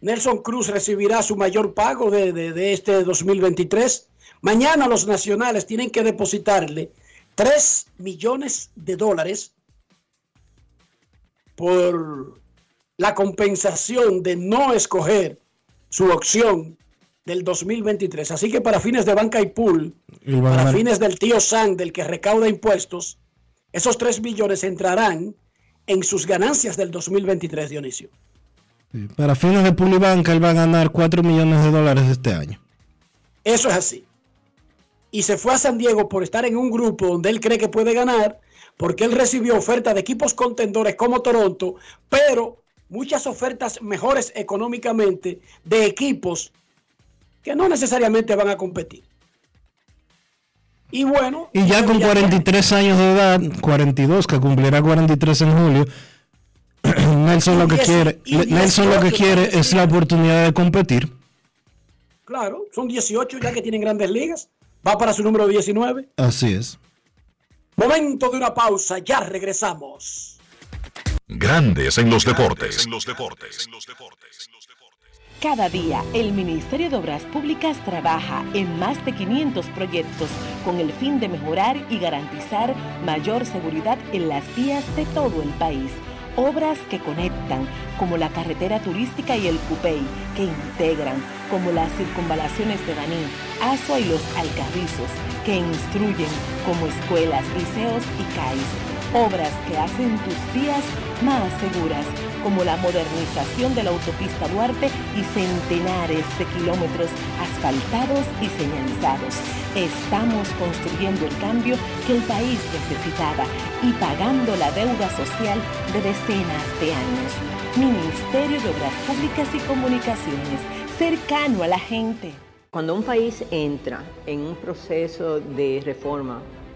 S4: Nelson Cruz recibirá su mayor pago de, de este 2023. Mañana los nacionales tienen que depositarle 3 millones de dólares por la compensación de no escoger su opción del 2023. Así que para fines de banca y pool, para fines del tío San, del que recauda impuestos, esos 3 millones entrarán en sus ganancias del 2023, Dionisio.
S1: para fines de pool y banca, él va a ganar 4 millones de dólares este año.
S4: Eso es así. Y se fue a San Diego por estar en un grupo donde él cree que puede ganar, porque él recibió ofertas de equipos contendores como Toronto, pero muchas ofertas mejores económicamente de equipos que no necesariamente van a competir. Y bueno.
S1: Y ya con 43 años de edad, 42, que cumplirá 43 en julio, Nelson lo que quiere, Nelson lo que quiere es la oportunidad de competir.
S4: Claro, son 18 ya que tienen grandes ligas. Va para su número 19.
S1: Así es.
S4: Momento de una pausa, ya regresamos.
S3: Grandes en los deportes.
S10: Cada día, el Ministerio de Obras Públicas trabaja en más de 500 proyectos con el fin de mejorar y garantizar mayor seguridad en las vías de todo el país. Obras que conectan, como la carretera turística y el Cupey, que integran, como las circunvalaciones de Baní, Asua y los Alcarrizos, que instruyen, como escuelas, liceos y CAIS obras que hacen tus vías más seguras, como la modernización de la autopista Duarte y centenares de kilómetros asfaltados y señalizados. Estamos construyendo el cambio que el país necesitaba y pagando la deuda social de decenas de años. Ministerio de Obras Públicas y Comunicaciones, cercano a la gente.
S11: Cuando un país entra en un proceso de reforma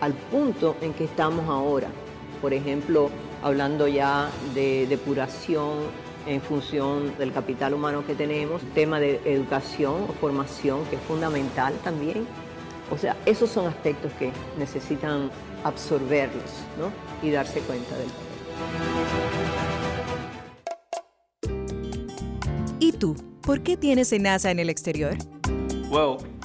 S11: al punto en que estamos ahora. Por ejemplo, hablando ya de depuración en función del capital humano que tenemos, tema de educación o formación que es fundamental también. O sea, esos son aspectos que necesitan absorberlos ¿no? y darse cuenta del
S12: ¿Y tú? ¿Por qué tienes NASA en el exterior?
S13: Well,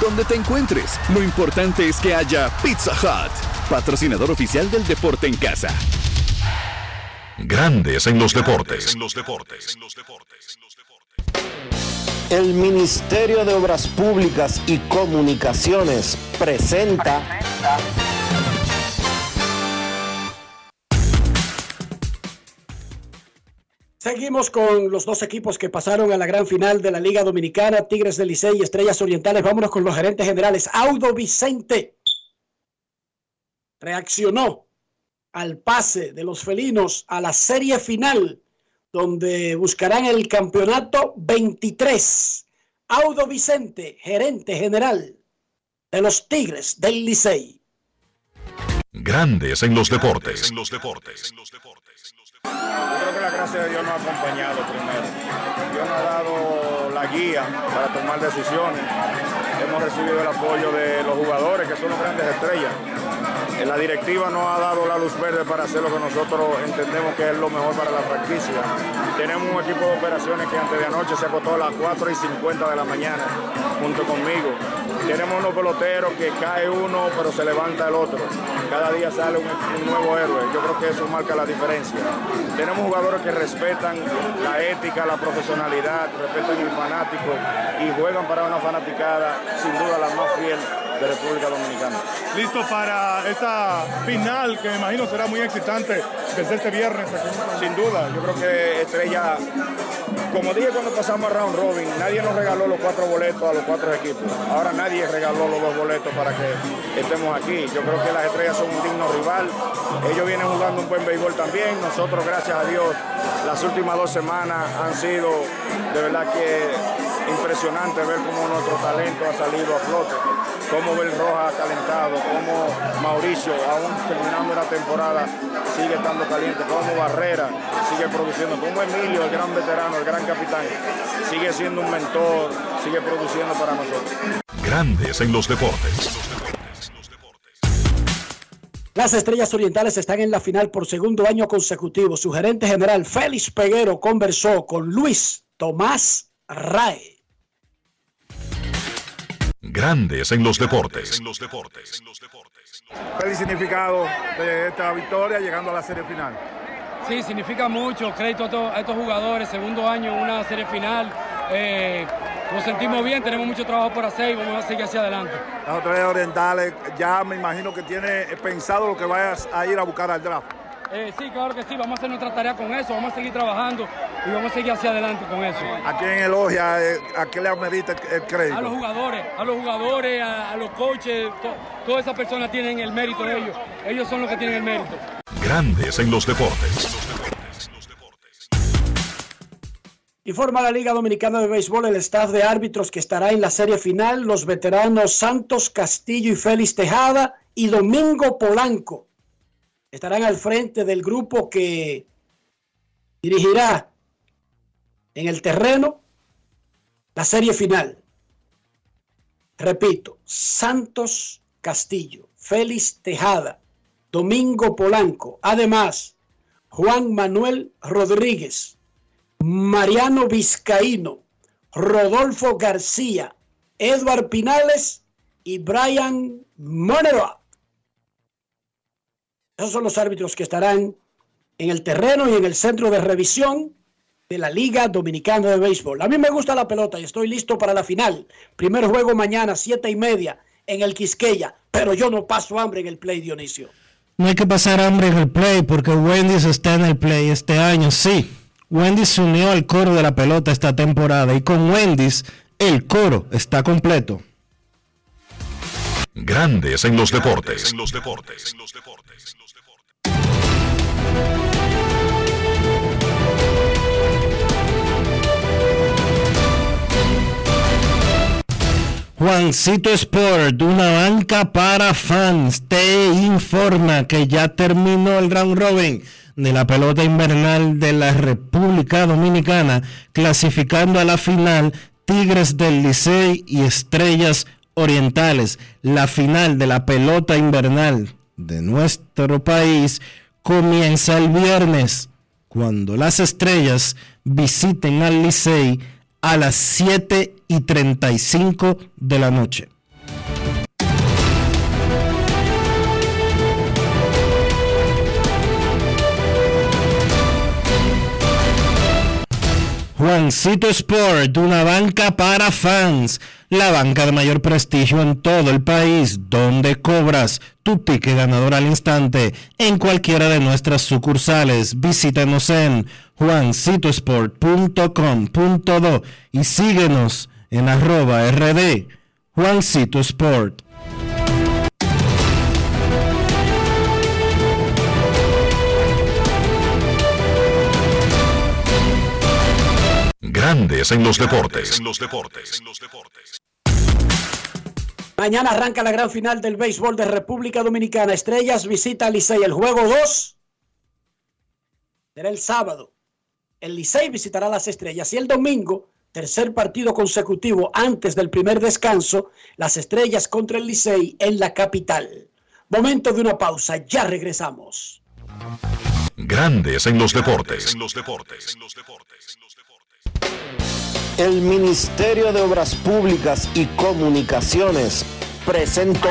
S14: Donde te encuentres, lo importante es que haya Pizza Hut patrocinador oficial del deporte en casa.
S3: Grandes en los deportes.
S5: El Ministerio de Obras Públicas y Comunicaciones presenta
S4: Seguimos con los dos equipos que pasaron a la gran final de la Liga Dominicana, Tigres del Licey y Estrellas Orientales. Vámonos con los gerentes generales. Audo Vicente reaccionó al pase de los felinos a la serie final, donde buscarán el campeonato 23. Audo Vicente, gerente general de los Tigres del Licey.
S3: Grandes en los deportes.
S15: Yo creo que la gracia de Dios nos ha acompañado primero. Dios nos ha dado la guía para tomar decisiones. Hemos recibido el apoyo de los jugadores, que son los grandes estrellas. Eh, La directiva nos ha dado la luz verde para hacer lo que nosotros entendemos que es lo mejor para la franquicia. Tenemos un equipo de operaciones que antes de anoche se acostó a las 4 y 50 de la mañana junto conmigo. Tenemos unos peloteros que cae uno pero se levanta el otro. Cada día sale un, nuevo héroe. Yo creo que eso marca la diferencia. Tenemos jugadores que respetan la ética, la profesionalidad, respetan el fanático y juegan para una fanaticada sin duda la más fiel de República Dominicana.
S6: Listo para esta final que me imagino será muy excitante desde este viernes.
S15: Sin duda, yo creo que Estrella, como dije cuando pasamos a Round Robin, nadie nos regaló los cuatro boletos a los cuatro equipos. Ahora nadie regaló los dos boletos para que estemos aquí. Yo creo que las Estrellas son un digno rival. Ellos vienen jugando un buen béisbol también. Nosotros, gracias a Dios, las últimas dos semanas han sido de verdad que impresionante ver cómo nuestro talento ha salido a flote, cómo Bel Roja ha calentado, cómo Mauricio, aún terminando la temporada, sigue estando caliente, cómo Barrera sigue produciendo, cómo Emilio, el gran veterano, el gran capitán, sigue siendo un mentor, sigue produciendo para nosotros.
S3: Grandes en los deportes.
S4: Las Estrellas Orientales están en la final por segundo año consecutivo. Su gerente general, Félix Peguero, conversó con Luis Tomás Rae.
S3: Grandes en los deportes.
S8: Feliz significado de esta victoria llegando a la serie final.
S16: Sí, significa mucho. Crédito a, to- a estos jugadores. Segundo año una serie final. Eh, nos sentimos bien, tenemos mucho trabajo por hacer y vamos a seguir hacia adelante.
S8: Las autoridades orientales ya me imagino que tiene pensado lo que vayas a ir a buscar al draft.
S16: Eh, sí, claro que sí, vamos a hacer nuestra tarea con eso, vamos a seguir trabajando y vamos a seguir hacia adelante con eso.
S8: ¿A quién elogia? eh, ¿A qué le amerita el- el crédito?
S16: A los jugadores, a los jugadores, a, a los coaches, to- todas esas personas tienen el mérito de ellos. Ellos son los que tienen el mérito.
S3: Grandes en los deportes.
S4: Informa la Liga Dominicana de Béisbol el staff de árbitros que estará en la serie final, los veteranos Santos Castillo y Félix Tejada y Domingo Polanco estarán al frente del grupo que dirigirá en el terreno la serie final. Repito, Santos Castillo, Félix Tejada, Domingo Polanco, además Juan Manuel Rodríguez, Mariano Vizcaíno, Rodolfo García, Edward Pinales y Brian Monero. Esos son los árbitros que estarán en el terreno y en el centro de revisión de la Liga Dominicana de Béisbol. A mí me gusta la pelota y estoy listo para la final. Primer juego mañana, siete y media, en el Quisqueya. Pero yo no paso hambre en el Play, Dionisio.
S1: No hay que pasar hambre en el play porque Wendy's está en el play este año, sí. Wendy's se unió al coro de la pelota esta temporada y con Wendy's el coro está completo.
S3: Grandes en los deportes.
S1: Juancito Sport, una banca para fans, te informa que ya terminó el round robin de la pelota invernal de la República Dominicana, clasificando a la final Tigres del Licey y Estrellas Orientales. La final de la pelota invernal de nuestro país comienza el viernes, cuando las estrellas visiten al Licey a las 7 y 35 de la noche. Juancito Sport, una banca para fans, la banca de mayor prestigio en todo el país, donde cobras tu ticket ganador al instante en cualquiera de nuestras sucursales. Visítanos en juancitosport.com.do y síguenos en arroba rd Juancito Sport.
S3: Grandes en los deportes.
S4: Mañana arranca la gran final del béisbol de República Dominicana. Estrellas visita al Licey. El juego 2 será el sábado. El Licey visitará las Estrellas y el domingo, tercer partido consecutivo antes del primer descanso, las Estrellas contra el Licey en la capital. Momento de una pausa. Ya regresamos.
S3: Grandes en los deportes.
S5: El Ministerio de Obras Públicas y Comunicaciones presentó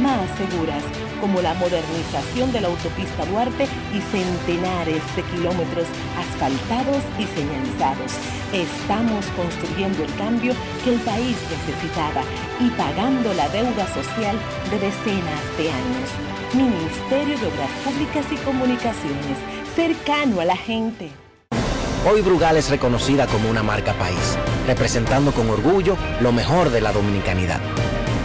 S10: más seguras, como la modernización de la autopista Duarte y centenares de kilómetros asfaltados y señalizados. Estamos construyendo el cambio que el país necesitaba y pagando la deuda social de decenas de años. Ministerio de Obras Públicas y Comunicaciones, cercano a la gente.
S17: Hoy Brugal es reconocida como una marca país, representando con orgullo lo mejor de la dominicanidad.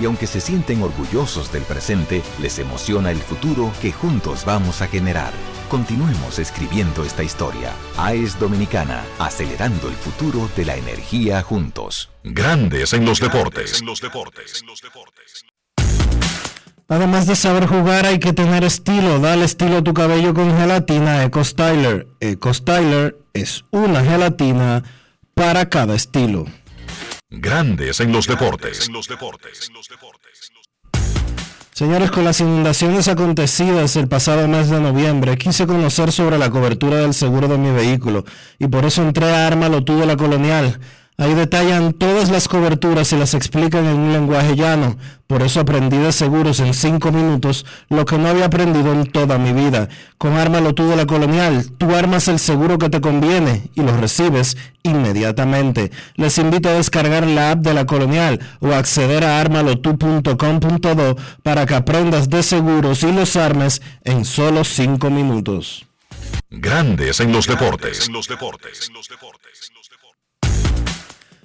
S18: Y aunque se sienten orgullosos del presente, les emociona el futuro que juntos vamos a generar. Continuemos escribiendo esta historia. AES Dominicana, acelerando el futuro de la energía juntos.
S3: Grandes en los deportes.
S1: Además de saber jugar, hay que tener estilo. Dale estilo a tu cabello con gelatina Eco Styler. Eco Styler es una gelatina para cada estilo.
S3: Grandes en los deportes.
S1: Señores, con las inundaciones acontecidas el pasado mes de noviembre, quise conocer sobre la cobertura del seguro de mi vehículo y por eso entré a Arma Lo Tuyo La Colonial. Ahí detallan todas las coberturas y las explican en un lenguaje llano. Por eso aprendí de seguros en cinco minutos lo que no había aprendido en toda mi vida. Con Ármalo tú de la Colonial, tú armas el seguro que te conviene y lo recibes inmediatamente. Les invito a descargar la app de la Colonial o acceder a armalotu.com.do para que aprendas de seguros y los armes en solo cinco minutos.
S3: Grandes en los deportes. En los deportes.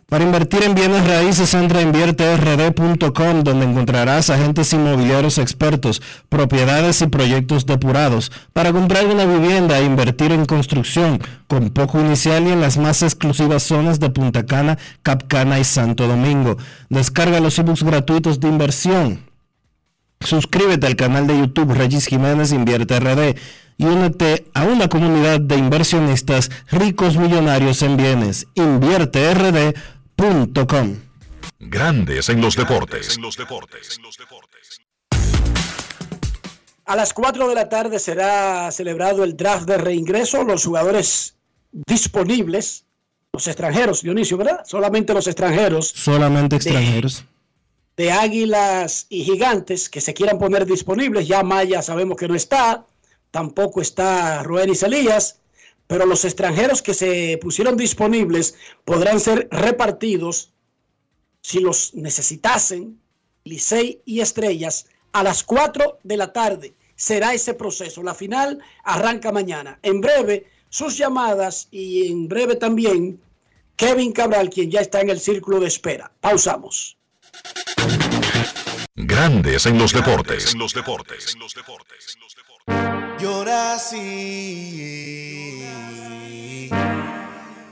S1: Para invertir en bienes raíces, entra a invierterd.com, donde encontrarás agentes inmobiliarios expertos, propiedades y proyectos depurados. Para comprar una vivienda e invertir en construcción, con poco inicial y en las más exclusivas zonas de Punta Cana, Capcana y Santo Domingo. Descarga los ebooks gratuitos de inversión. Suscríbete al canal de YouTube Regis Jiménez Invierte RD y únete a una comunidad de inversionistas ricos millonarios en bienes. Invierte RD
S3: Grandes en los deportes.
S4: A las 4 de la tarde será celebrado el draft de reingreso. Los jugadores disponibles, los extranjeros, Dionisio, ¿verdad? Solamente los extranjeros.
S1: Solamente extranjeros.
S4: De, Águilas y Gigantes que se quieran poner disponibles. Ya Maya sabemos que no está. Tampoco está Ruenis Elías pero los extranjeros que se pusieron disponibles podrán ser repartidos si los necesitasen, Licey y Estrellas, a las 4 de la tarde. Será ese proceso. La final arranca mañana. En breve, sus llamadas y en breve también Kevin Cabral, quien ya está en el círculo de espera. Pausamos.
S3: Grandes en los deportes. En los deportes.
S19: Llora así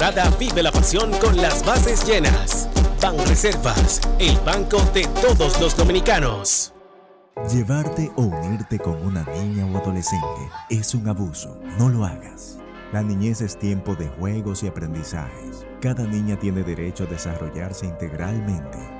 S20: temporada vive la pasión con las bases llenas. Ban Reservas, el banco de todos los dominicanos.
S21: Llevarte o unirte con una niña o adolescente es un abuso. No lo hagas. La niñez es tiempo de juegos y aprendizajes. Cada niña tiene derecho a desarrollarse integralmente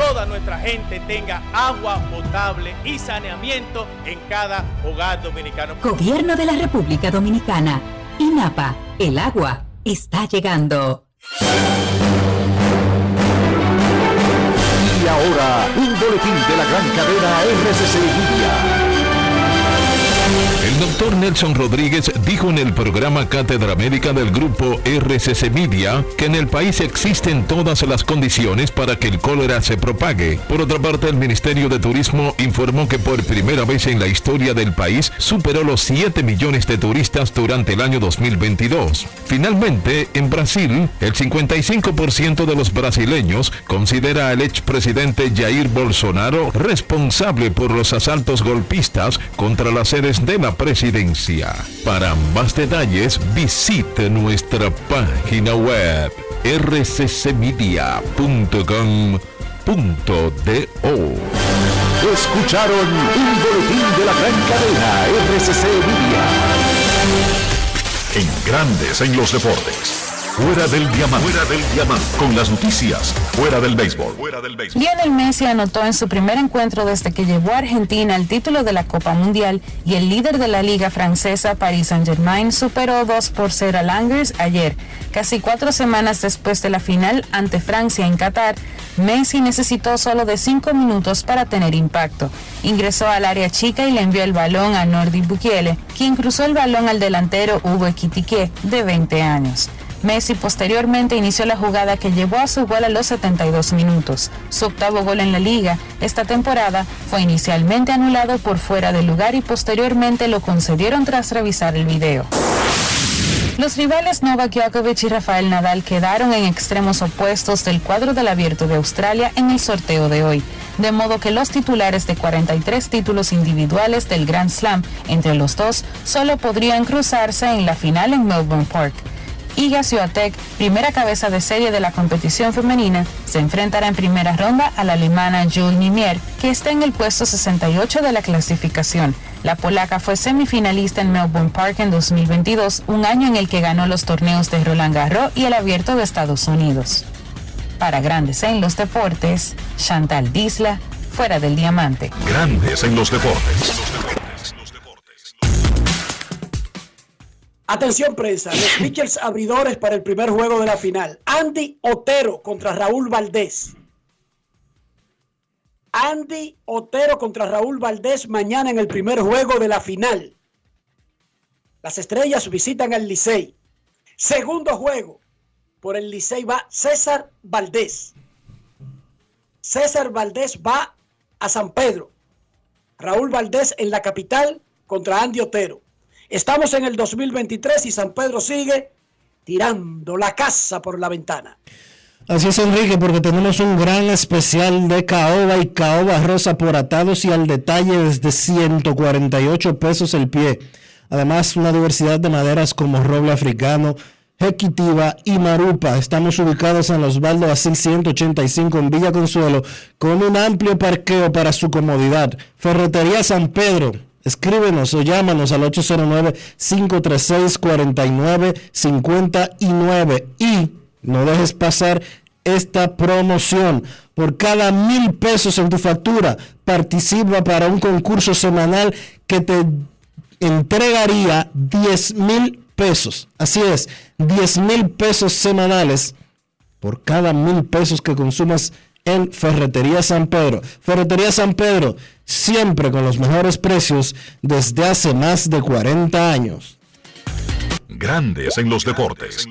S13: toda nuestra gente tenga agua potable y saneamiento en cada hogar dominicano.
S12: Gobierno de la República Dominicana. INAPA, el agua está llegando.
S22: Y ahora, un boletín de la gran cadena RCC Media.
S3: El doctor Nelson Rodríguez dijo en el programa Cátedra Médica del grupo RCC Media que en el país existen todas las condiciones para que el cólera se propague. Por otra parte, el Ministerio de Turismo informó que por primera vez en la historia del país superó los 7 millones de turistas durante el año 2022. Finalmente, en Brasil, el 55% de los brasileños considera al expresidente Jair Bolsonaro responsable por los asaltos golpistas contra las sedes de la presidencia. Para más detalles visite nuestra página web rccmedia.com.do.
S22: Escucharon un boletín de la gran cadena RCC Media.
S3: En Grandes en los Deportes. Fuera del diamante. Fuera del diamante. Con las noticias. Fuera del béisbol. Fuera del béisbol.
S23: Lionel Messi anotó en su primer encuentro desde que llevó a Argentina el título de la Copa Mundial y el líder de la liga francesa Paris Saint-Germain superó 2 por 0 a Langers ayer. Casi cuatro semanas después de la final ante Francia en Qatar, Messi necesitó solo de 5 minutos para tener impacto. Ingresó al área chica y le envió el balón a Nordi Bukiele, quien cruzó el balón al delantero Hugo Ekitike, de 20 años. Messi posteriormente inició la jugada que llevó a su gol a los 72 minutos. Su octavo gol en la liga esta temporada fue inicialmente anulado por fuera de lugar y posteriormente lo concedieron tras revisar el video. Los rivales Novak Djokovic y Rafael Nadal quedaron en extremos opuestos del cuadro del Abierto de Australia en el sorteo de hoy, de modo que los titulares de 43 títulos individuales del Grand Slam entre los dos solo podrían cruzarse en la final en Melbourne Park. Iga Swiatek, primera cabeza de serie de la competición femenina, se enfrentará en primera ronda a la alemana Jules Nimier, que está en el puesto 68 de la clasificación. La polaca fue semifinalista en Melbourne Park en 2022, un año en el que ganó los torneos de Roland Garros y el Abierto de Estados Unidos. Para Grandes en los Deportes, Chantal Disla, fuera del diamante.
S3: Grandes en los deportes.
S4: Atención prensa, los pitchers abridores para el primer juego de la final. Andy Otero contra Raúl Valdés. Andy Otero contra Raúl Valdés mañana en el primer juego de la final. Las estrellas visitan al Licey. Segundo juego. Por el Licey va César Valdés. César Valdés va a San Pedro. Raúl Valdés en la capital contra Andy Otero. Estamos en el 2023 y San Pedro sigue tirando la casa por la ventana.
S1: Así es, Enrique, porque tenemos un gran especial de caoba y caoba rosa por atados y al detalle desde 148 pesos el pie. Además, una diversidad de maderas como roble africano, Jequitiva y Marupa. Estamos ubicados en Osvaldo Así 185 en Villa Consuelo con un amplio parqueo para su comodidad. Ferretería San Pedro. Escríbenos o llámanos al 809-536-4959 y no dejes pasar esta promoción. Por cada mil pesos en tu factura, participa para un concurso semanal que te entregaría 10 mil pesos. Así es, 10 mil pesos semanales por cada mil pesos que consumas en Ferretería San Pedro. Ferretería San Pedro, siempre con los mejores precios desde hace más de 40 años.
S3: Grandes en los deportes.
S12: En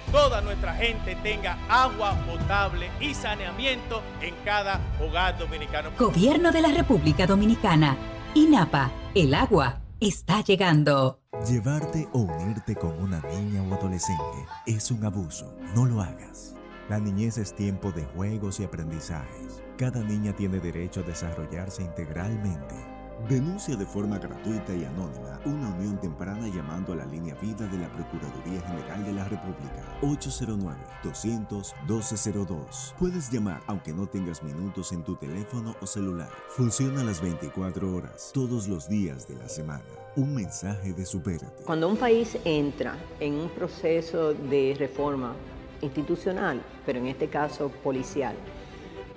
S13: toda nuestra gente tenga agua potable y saneamiento en cada hogar dominicano.
S12: Gobierno de la República Dominicana. INAPA. El agua está llegando.
S21: Llevarte o unirte con una niña o adolescente es un abuso. No lo hagas. La niñez es tiempo de juegos y aprendizajes. Cada niña tiene derecho a desarrollarse integralmente. Denuncia de forma gratuita y anónima una unión temprana llamando a la línea vida de la Procuraduría General de la República 809-200-1202. Puedes llamar aunque no tengas minutos en tu teléfono o celular. Funciona las 24 horas, todos los días de la semana. Un mensaje de Supérate.
S24: Cuando un país entra en un proceso de reforma institucional, pero en este caso policial,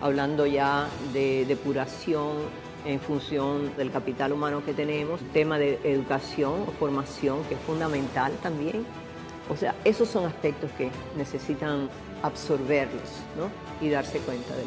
S11: hablando ya de depuración en función del capital humano que tenemos, tema de educación o formación que es fundamental también. O sea, esos son aspectos que necesitan absorberlos ¿no? y darse cuenta del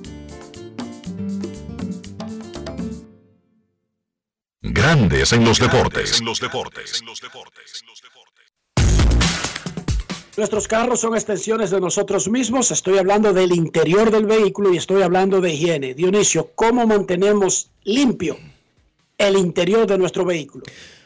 S3: Grandes en los deportes.
S4: Nuestros carros son extensiones de nosotros mismos. Estoy hablando del interior del vehículo y estoy hablando de higiene. Dionisio, ¿cómo mantenemos limpio el interior de nuestro vehículo?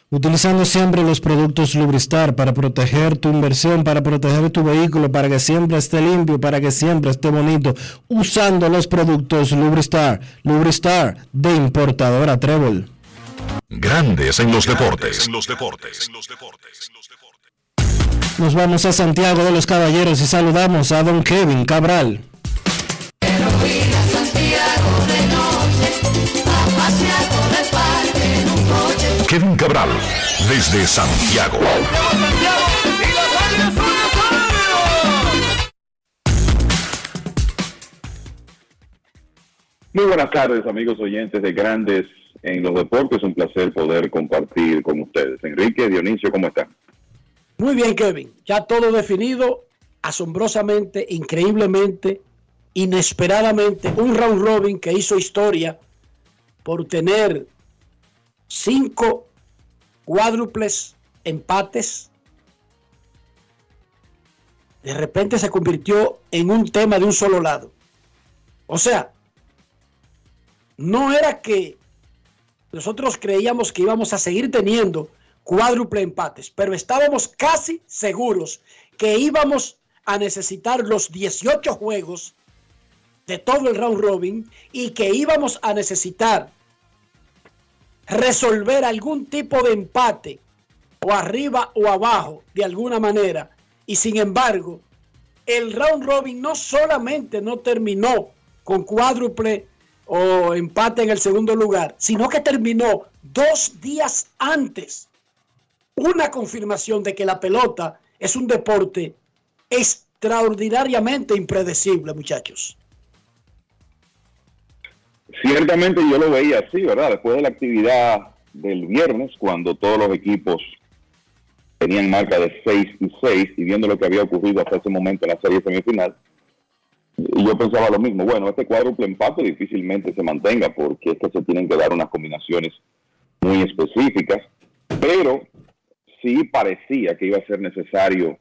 S1: Utilizando siempre los productos Lubristar para proteger tu inversión, para proteger tu vehículo, para que siempre esté limpio, para que siempre esté bonito. Usando los productos Lubristar. Lubristar de importadora Trébol.
S3: Grandes en los deportes.
S1: Nos vamos a Santiago de los Caballeros y saludamos a don Kevin Cabral.
S3: Kevin Cabral, desde Santiago.
S25: Muy buenas tardes, amigos oyentes de Grandes en los Deportes. Un placer poder compartir con ustedes. Enrique, Dionisio, ¿cómo están?
S4: Muy bien, Kevin. Ya todo definido, asombrosamente, increíblemente, inesperadamente. Un round robin que hizo historia por tener cinco cuádruples empates. De repente se convirtió en un tema de un solo lado. O sea, no era que nosotros creíamos que íbamos a seguir teniendo cuádruple empates, pero estábamos casi seguros que íbamos a necesitar los 18 juegos de todo el round robin y que íbamos a necesitar resolver algún tipo de empate o arriba o abajo de alguna manera. Y sin embargo, el round robin no solamente no terminó con cuádruple o empate en el segundo lugar, sino que terminó dos días antes. Una confirmación de que la pelota es un deporte extraordinariamente impredecible, muchachos.
S25: Ciertamente yo lo veía así, ¿verdad? Después de la actividad del viernes, cuando todos los equipos tenían marca de 6 y 6 y viendo lo que había ocurrido hasta ese momento en la serie semifinal, y yo pensaba lo mismo, bueno, este cuádruple empate difícilmente se mantenga porque es que se tienen que dar unas combinaciones muy específicas, pero sí parecía que iba a ser necesario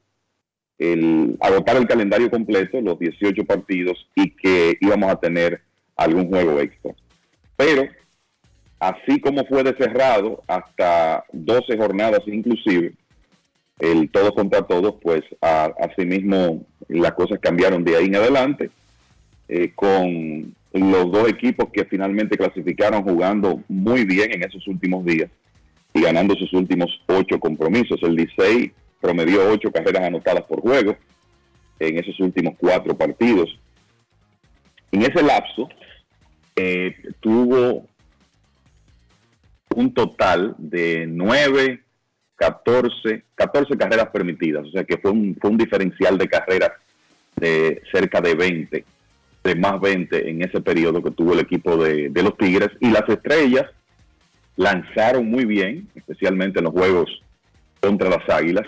S25: el agotar el calendario completo, los 18 partidos, y que íbamos a tener algún juego extra. Pero, así como fue de cerrado hasta 12 jornadas inclusive, el todo contra todos, pues asimismo las cosas cambiaron de ahí en adelante, eh, con los dos equipos que finalmente clasificaron jugando muy bien en esos últimos días y ganando sus últimos ocho compromisos. El Licey promedió ocho carreras anotadas por juego en esos últimos cuatro partidos. En ese lapso eh, tuvo un total de nueve 14, 14 carreras permitidas, o sea que fue un, fue un diferencial de carreras de cerca de 20 de más 20 en ese periodo que tuvo el equipo de, de los Tigres. Y las estrellas lanzaron muy bien, especialmente en los juegos contra las Águilas,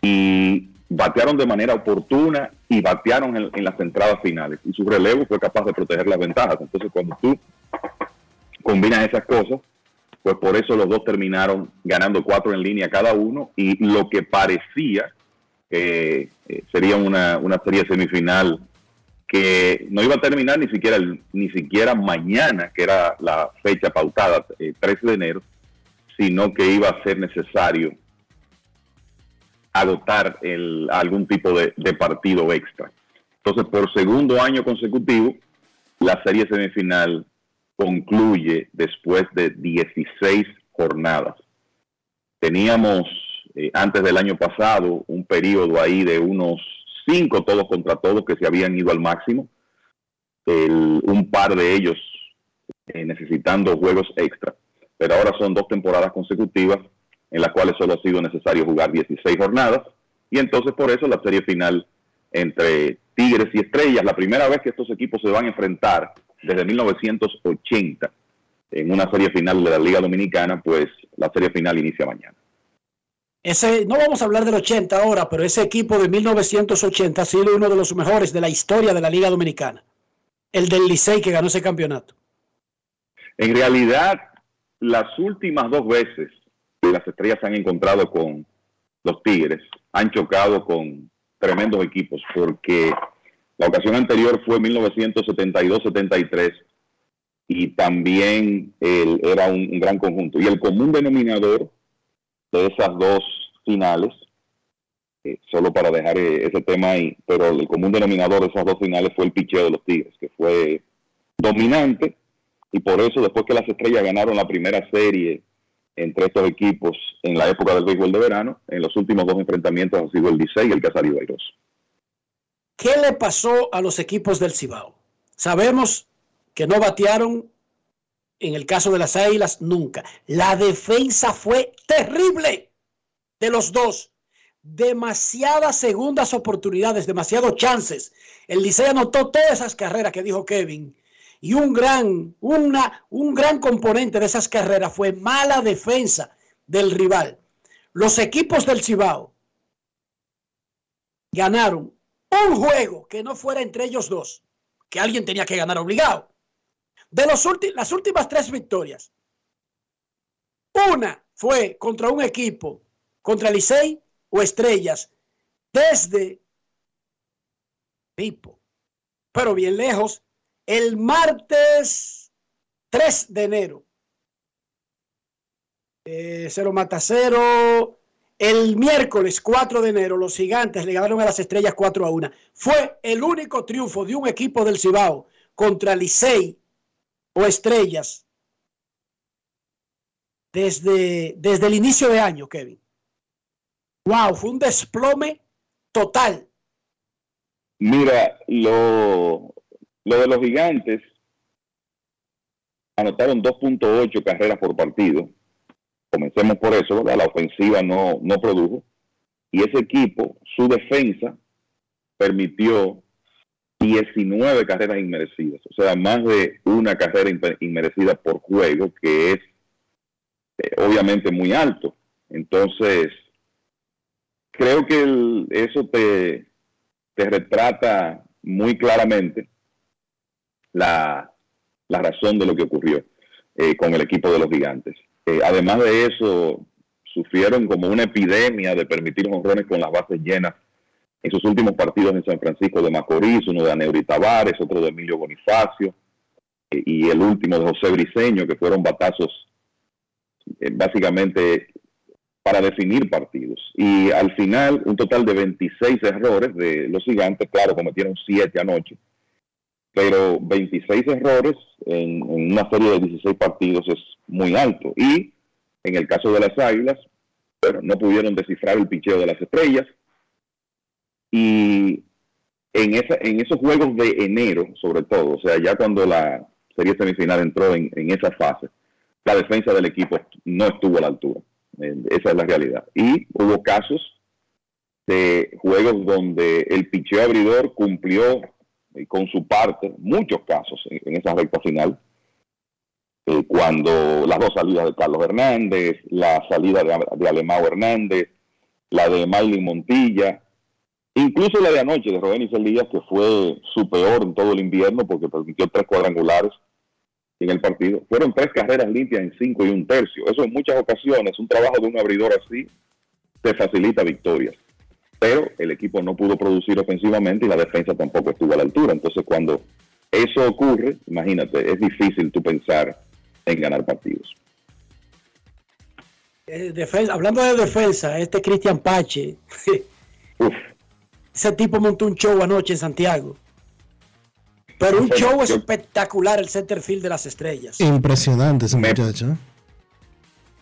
S25: y batearon de manera oportuna y batearon en, en, las entradas finales. Y su relevo fue capaz de proteger las ventajas. Entonces, cuando tú combinas esas cosas, pues por eso los dos terminaron ganando cuatro en línea cada uno y lo que parecía que eh, sería una, una serie semifinal que no iba a terminar ni siquiera ni siquiera mañana, que era la fecha pautada, el eh, 13 de enero, sino que iba a ser necesario agotar el, algún tipo de, partido extra. Entonces, por segundo año consecutivo, la serie semifinal concluye después de 16 jornadas. Teníamos eh, antes del año pasado un periodo ahí de unos cinco todos contra todos que se habían ido al máximo, un par de ellos eh, necesitando juegos extra, pero ahora son dos temporadas consecutivas en las cuales solo ha sido necesario jugar 16 jornadas. Y entonces por eso la serie final entre Tigres y Estrellas, la primera vez que estos equipos se van a enfrentar desde 1980 en una serie final de la Liga Dominicana, pues la serie final inicia mañana.
S4: Ese, no vamos a hablar del 80 ahora, pero ese equipo de 1980 ha sido uno de los mejores de la historia de la Liga Dominicana. El del Licey que ganó ese campeonato.
S25: En realidad, las últimas dos veces que las estrellas se han encontrado con los Tigres, han chocado con tremendos equipos, porque la ocasión anterior fue 1972-73 y también era un, un gran conjunto. Y el común denominador de esas dos finales, eh, solo para dejar eh, ese tema ahí, pero el común denominador de esas dos finales fue el picheo de los Tigres, que fue dominante, y por eso después que las estrellas ganaron la primera serie entre estos equipos en la época del béisbol de verano, en los últimos dos enfrentamientos ha sido el Licey y el Casario Airoso.
S4: ¿Qué le pasó a los equipos del Cibao? Sabemos que no batearon en el caso de las Águilas, nunca. La defensa fue terrible de los dos. Demasiadas segundas oportunidades, demasiados chances. El Licey anotó todas esas carreras que dijo Kevin. Y un gran, una, un gran componente de esas carreras fue mala defensa del rival. Los equipos del Cibao ganaron un juego que no fuera entre ellos dos, que alguien tenía que ganar obligado. De los las últimas tres victorias, una fue contra un equipo, contra Licey o Estrellas, desde Pipo, pero bien lejos, el martes 3 de enero. Eh, cero mata cero. El miércoles 4 de enero, los gigantes le ganaron a las estrellas 4 a 1. Fue el único triunfo de un equipo del Cibao contra Licey o estrellas desde, desde el inicio de año, Kevin. Wow, fue un desplome total.
S25: Mira, lo, lo de los gigantes anotaron 2.8 carreras por partido. Comencemos por eso, ¿verdad? La ofensiva no, no produjo. Y ese equipo, su defensa, permitió 19 carreras inmerecidas, o sea, más de una carrera inmerecida por juego, que es eh, obviamente muy alto. Entonces, creo que eso te, te retrata muy claramente la, la, razón de lo que ocurrió eh, con el equipo de los gigantes. Además de eso, sufrieron como una epidemia de permitir honrones con las bases llenas en sus últimos partidos en San Francisco de Macorís, uno de Aneuri Tavares, otro de Emilio Bonifacio eh, y el último de José Briseño, que fueron batazos eh, básicamente para definir partidos. Y al final, un total de 26 errores de los gigantes, claro, cometieron 7 anoche, pero 26 errores en, en una serie de 16 partidos es muy alto. Y en el caso de las Águilas, bueno, no pudieron descifrar el picheo de las estrellas, y en, esa, en esos juegos de enero, sobre todo, o sea, ya cuando la serie semifinal entró en, en esa fase, la defensa del equipo no estuvo a la altura. Esa es la realidad. Y hubo casos de juegos donde el picheo abridor cumplió eh, con su parte, muchos casos en, esa recta final, eh, cuando las dos salidas de Carlos Hernández, la salida de, de Hernández, la de Miley Montilla, incluso la de anoche de Rodenis Elías, que fue su peor en todo el invierno porque permitió tres cuadrangulares en el partido. Fueron tres carreras limpias en cinco y un tercio. Eso en muchas ocasiones, un trabajo de un abridor así, te facilita victorias. Pero el equipo no pudo producir ofensivamente y la defensa tampoco estuvo a la altura. Entonces cuando eso ocurre, imagínate, es difícil tú pensar en ganar partidos.
S4: Eh, defensa- hablando de defensa, este Cristian Pache, ese tipo montó un show anoche en Santiago. Pero un show espectacular el center field de las estrellas.
S1: Impresionante ese muchacho.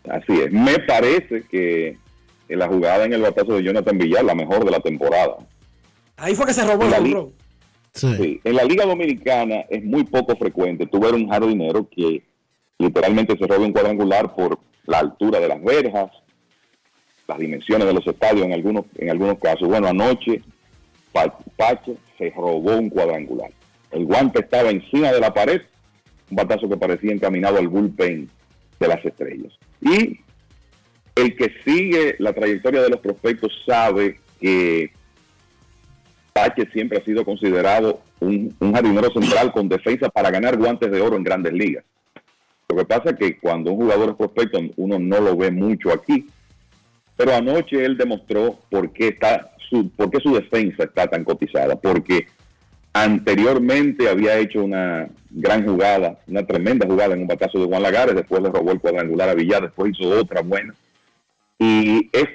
S25: Así es. Me parece que en la jugada en el batazo de Jonathan Villar, la mejor de la temporada.
S4: Ahí fue que se robó el run.
S25: Sí. En la Liga Dominicana es muy poco frecuente tú ver un jardinero que literalmente se robe un cuadrangular por la altura de las verjas, las dimensiones de los estadios en algunos, en algunos casos. Bueno, anoche Pa- Pache se robó un cuadrangular. El guante estaba encima de la pared, un batazo que parecía encaminado al bullpen de las estrellas. Y el que sigue la trayectoria de los prospectos sabe que Pache siempre ha sido considerado un, jardinero central con defensa para ganar guantes de oro en grandes ligas. Lo que pasa es que cuando un jugador es prospecto, uno no lo ve mucho aquí. Pero anoche él demostró por qué, está su, por qué su defensa está tan cotizada. Porque anteriormente había hecho una gran jugada, una tremenda jugada en un batazo de Juan Lagares, después le robó el cuadrangular a Villar, después hizo otra buena. Y es,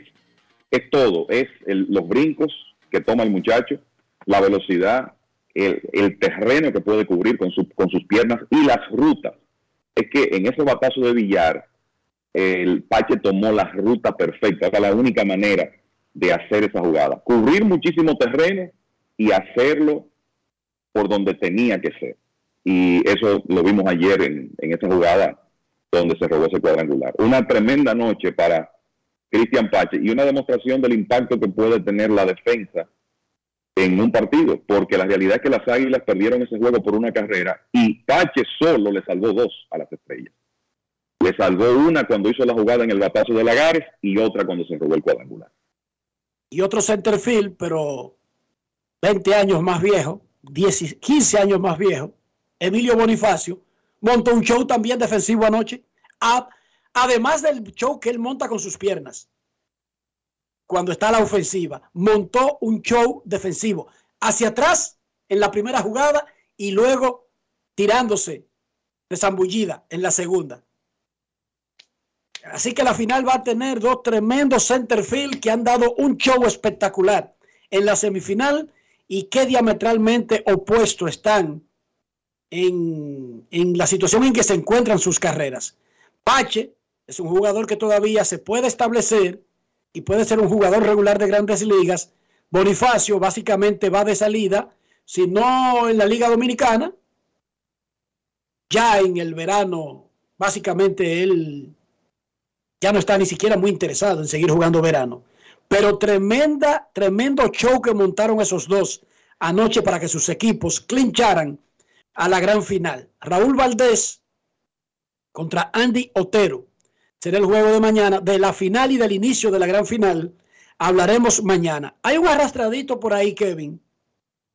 S25: es todo, es el- los brincos que toma el muchacho, la velocidad, el, terreno que puede cubrir con, su- con sus piernas y las rutas. Es que en ese batazo de Villar, el Pache tomó la ruta perfecta, era la única manera de hacer esa jugada. Cubrir muchísimo terreno y hacerlo por donde tenía que ser. Y eso lo vimos ayer en, en esa jugada donde se robó ese cuadrangular. Una tremenda noche para Cristian Pache y una demostración del impacto que puede tener la defensa en un partido, porque la realidad es que las Águilas perdieron ese juego por una carrera y Pache solo le salvó dos a las estrellas. Le salvó una cuando hizo la jugada en el batazo de Lagares y otra cuando se robó el cuadrangular.
S4: Y otro center field, pero 20 años más viejo, 10 y 15 años más viejo, Emilio Bonifacio, montó un show también defensivo anoche. Además del show que él monta con sus piernas, cuando está la ofensiva, montó un show defensivo hacia atrás en la primera jugada y luego tirándose de zambullida en la segunda. Así que la final va a tener dos tremendos center field que han dado un show espectacular en la semifinal y que diametralmente opuesto están en, en la situación en que se encuentran sus carreras. Pache es un jugador que todavía se puede establecer y puede ser un jugador regular de grandes ligas. Bonifacio básicamente va de salida, si no en la Liga Dominicana, ya en el verano, básicamente él ya no está ni siquiera muy interesado en seguir jugando verano. Pero tremenda, tremendo show que montaron esos dos anoche para que sus equipos clincharan a la gran final. Raúl Valdés contra Andy Otero. Será el juego de mañana, de la final y del inicio de la gran final. Hablaremos mañana. Hay un arrastradito por ahí, Kevin,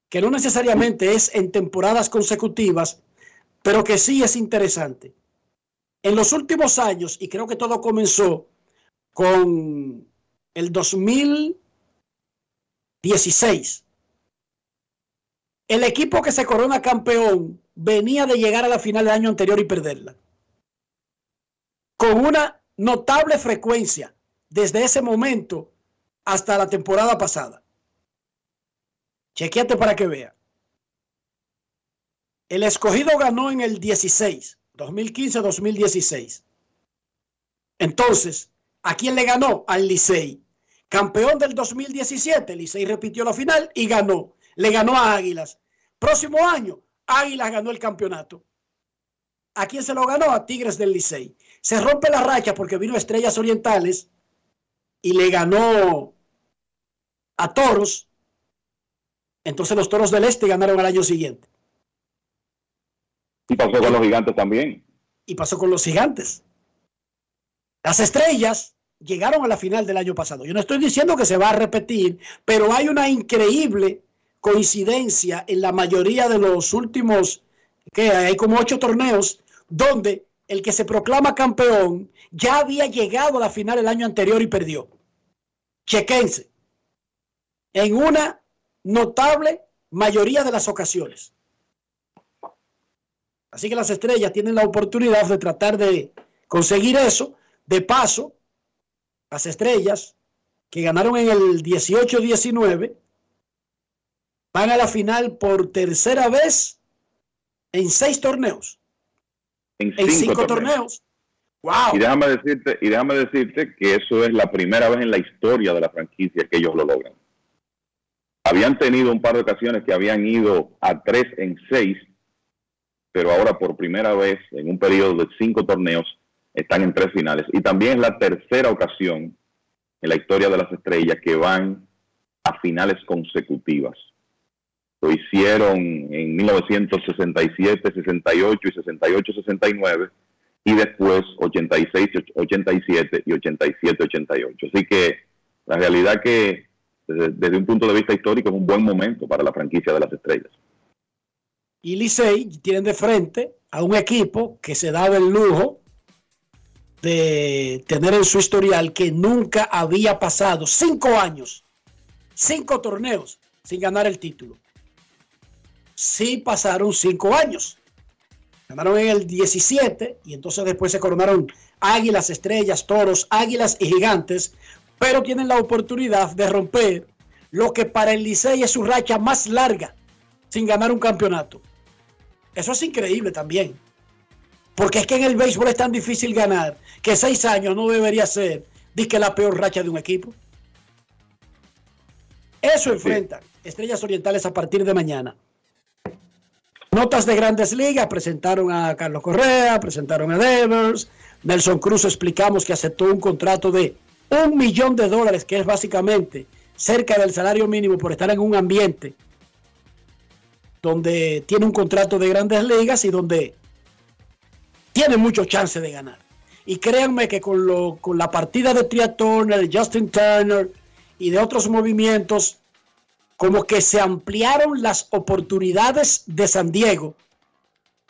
S4: que no necesariamente es en temporadas consecutivas, pero que sí es interesante. En los últimos años, y creo que todo comenzó con el 2016, el equipo que se corona campeón venía de llegar a la final del año anterior y perderla. Con una notable frecuencia desde ese momento hasta la temporada pasada. Chequeate para que vea. El escogido ganó en el 16, 2015-2016. Entonces, ¿a quién le ganó? Al Licey. Campeón del 2017, el Licey repitió la final y ganó. Le ganó a Águilas. Próximo año, Águilas ganó el campeonato. ¿A quién se lo ganó? A Tigres del Licey. Se rompe la racha porque vino Estrellas Orientales y le ganó a Toros Entonces los Toros del Este ganaron al año siguiente.
S25: Y pasó con los gigantes también.
S4: Y pasó con los gigantes. Las estrellas llegaron a la final del año pasado. Yo no estoy diciendo que se va a repetir, pero hay una increíble coincidencia en la mayoría de los últimos, que hay como ocho torneos, donde el que se proclama campeón ya había llegado a la final el año anterior y perdió. Chequense. En una notable mayoría de las ocasiones. Así que las estrellas tienen la oportunidad de tratar de conseguir eso. De paso, las estrellas que ganaron en el 18-19 van a la final por tercera vez en seis torneos.
S25: En
S4: En
S25: cinco,
S4: cinco,
S25: torneos.
S4: torneos. ¡Wow!
S25: Y déjame decirte, y déjame decirte que eso es la primera vez en la historia de la franquicia que ellos lo logran. Habían tenido un par de ocasiones que habían ido a tres en seis, pero ahora por primera vez en un periodo de cinco torneos están en tres finales. Y también es la tercera ocasión en la historia de las estrellas que van a finales consecutivas. Lo hicieron en 1967, 68 y 68, 69 y después 86, 87 y 87, 88. Así que la realidad que desde, un punto de vista histórico es un buen momento para la franquicia de las estrellas.
S4: y Licey tienen de frente a un equipo que se daba el lujo de tener en su historial que nunca había pasado cinco años, cinco torneos sin ganar el título. Sí pasaron cinco años. Ganaron en el 17 y entonces después se coronaron águilas, estrellas, toros, águilas y gigantes, pero tienen la oportunidad de romper lo que para el Licey es su racha más larga sin ganar un campeonato. Eso es increíble también. Porque es que en el béisbol es tan difícil ganar que seis años no debería ser que la peor racha de un equipo. Eso enfrentan Estrellas Orientales a partir de mañana. Notas de grandes ligas, presentaron a Carlos Correa, presentaron a Devers, Nelson Cruz explicamos que aceptó un contrato de un millón de dólares, que es básicamente cerca del salario mínimo por estar en un ambiente donde tiene un contrato de grandes ligas y donde tiene mucho chance de ganar. Y créanme que con, lo, con la partida de Tria Turner, Justin Turner y de otros movimientos, como que se ampliaron las oportunidades de San Diego.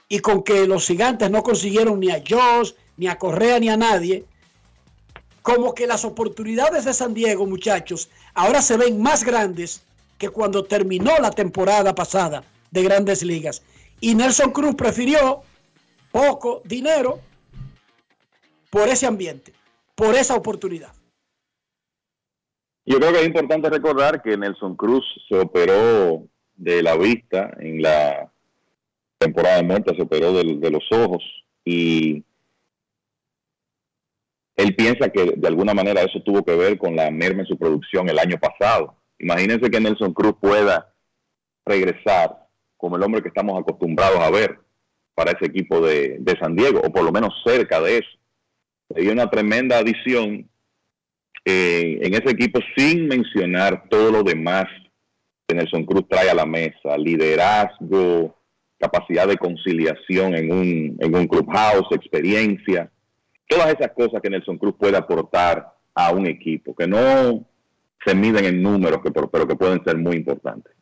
S4: Y con que los gigantes no consiguieron ni a Josh, ni a Correa, ni a nadie, como que las oportunidades de San Diego, muchachos, ahora se ven más grandes que cuando terminó la temporada pasada de grandes ligas. Y Nelson Cruz prefirió poco dinero por ese ambiente, por esa oportunidad.
S25: Yo creo que es importante recordar que Nelson Cruz se operó de la vista en la temporada de muerte, se operó de, de los ojos y él piensa que de alguna manera eso tuvo que ver con la merma en su producción el año pasado. Imagínense que Nelson Cruz pueda regresar como el hombre que estamos acostumbrados a ver para ese equipo de, de San Diego, o por lo menos cerca de eso. Sería una tremenda adición eh, en ese equipo sin mencionar todo lo demás que Nelson Cruz trae a la mesa, liderazgo, capacidad de conciliación en un, en un clubhouse, experiencia, todas esas cosas que Nelson Cruz puede aportar a un equipo, que no se miden en números, que, pero, que pueden ser muy importantes.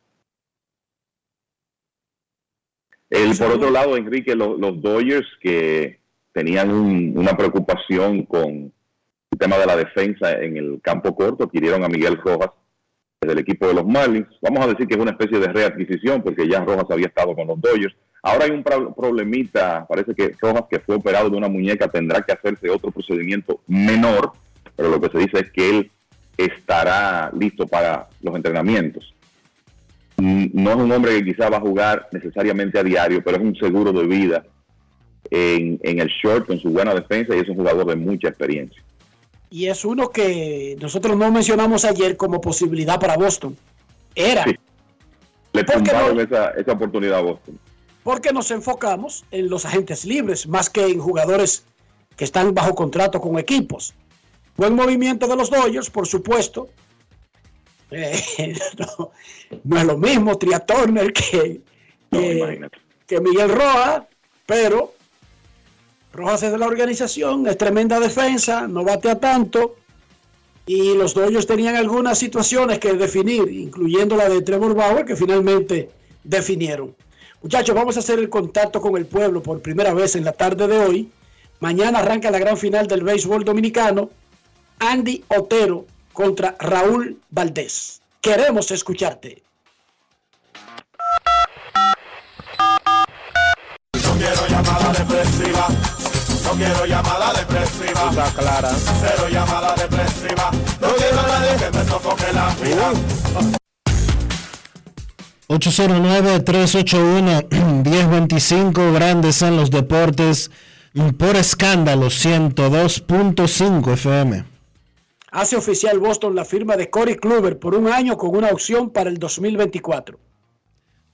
S25: El, por otro lado, Enrique, los, los Dodgers que tenían un, una preocupación con el tema de la defensa en el campo corto, adquirieron a Miguel Rojas del equipo de los Marlins. Vamos a decir que es una especie de readquisición porque ya Rojas había estado con los Dodgers. Ahora hay un pro- problemita, parece que Rojas que fue operado de una muñeca tendrá que hacerse otro procedimiento menor, pero lo que se dice es que él estará listo para los entrenamientos. Mm, No es un hombre que quizá va a jugar necesariamente a diario, pero es un seguro de vida en, en el short con su buena defensa y es un jugador de mucha experiencia.
S4: Y es uno que nosotros no mencionamos ayer como posibilidad para Boston. Era.
S25: Le
S4: ¿Por qué
S25: tumbaron
S4: no?
S25: esa, esa oportunidad a Boston.
S4: porque nos enfocamos en los agentes libres más que en jugadores que están bajo contrato con equipos. Buen movimiento de los Dodgers, por supuesto. Eh, no, no es lo mismo Tria Turner que, que, que Miguel Rojas, pero Rojas es de la organización, es tremenda defensa, no batea tanto. Y los Dodgers tenían algunas situaciones que definir, incluyendo la de Trevor Bauer, que finalmente definieron. Muchachos, vamos a hacer el contacto con el pueblo por primera vez en la tarde de hoy. Mañana arranca la gran final del béisbol dominicano. Andy Otero contra Raúl Valdés. Queremos escucharte.
S19: Quiero llamada depresiva.
S1: Está clara.
S19: Cero llamada depresiva. No quiero a nadie que me sofoque la vida.
S1: 809-381-1025, Grandes en los Deportes, por escándalo 102.5 FM.
S4: Hace oficial Boston la firma de Corey Kluber por un año con una opción para el 2024.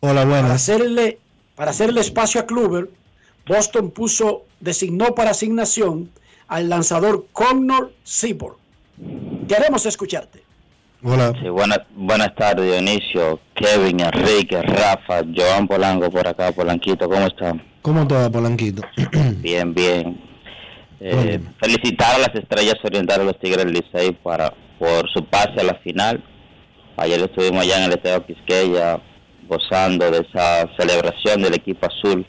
S1: Hola,
S4: Para
S1: buenas.
S4: hacerle, para hacerle espacio a Kluber, Boston puso, designó para asignación al lanzador Connor Seaborg. Queremos escucharte.
S1: Hola.
S26: Sí, buenas, buenas tardes, Dionisio, Kevin, Enrique, Rafa, Joan Polanco por acá, Polanquito, ¿cómo están?
S1: ¿Cómo te va, Polanquito?
S26: Bien, bien. Eh, felicitar a las estrellas orientales de los Tigres del Licey para, por su pase a la final. Ayer estuvimos allá en el Estadio Quisqueya gozando de esa celebración del equipo azul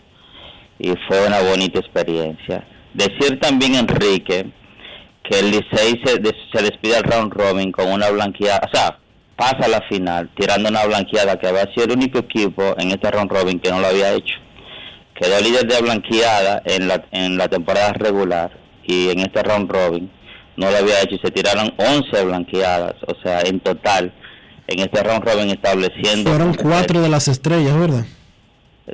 S26: y fue una bonita experiencia. Decir también, Enrique, que el Licey se, se despide al round robin con una blanqueada, o sea, pasa a la final tirando una blanqueada que había sido el único equipo en este round robin que no lo había hecho. Quedó líder de blanqueada en la, en la temporada regular y en este round robin no lo había hecho y se tiraron 11 blanqueadas, o sea, en total en este round robin estableciendo
S1: Fueron cuatro de las estrellas, ¿verdad?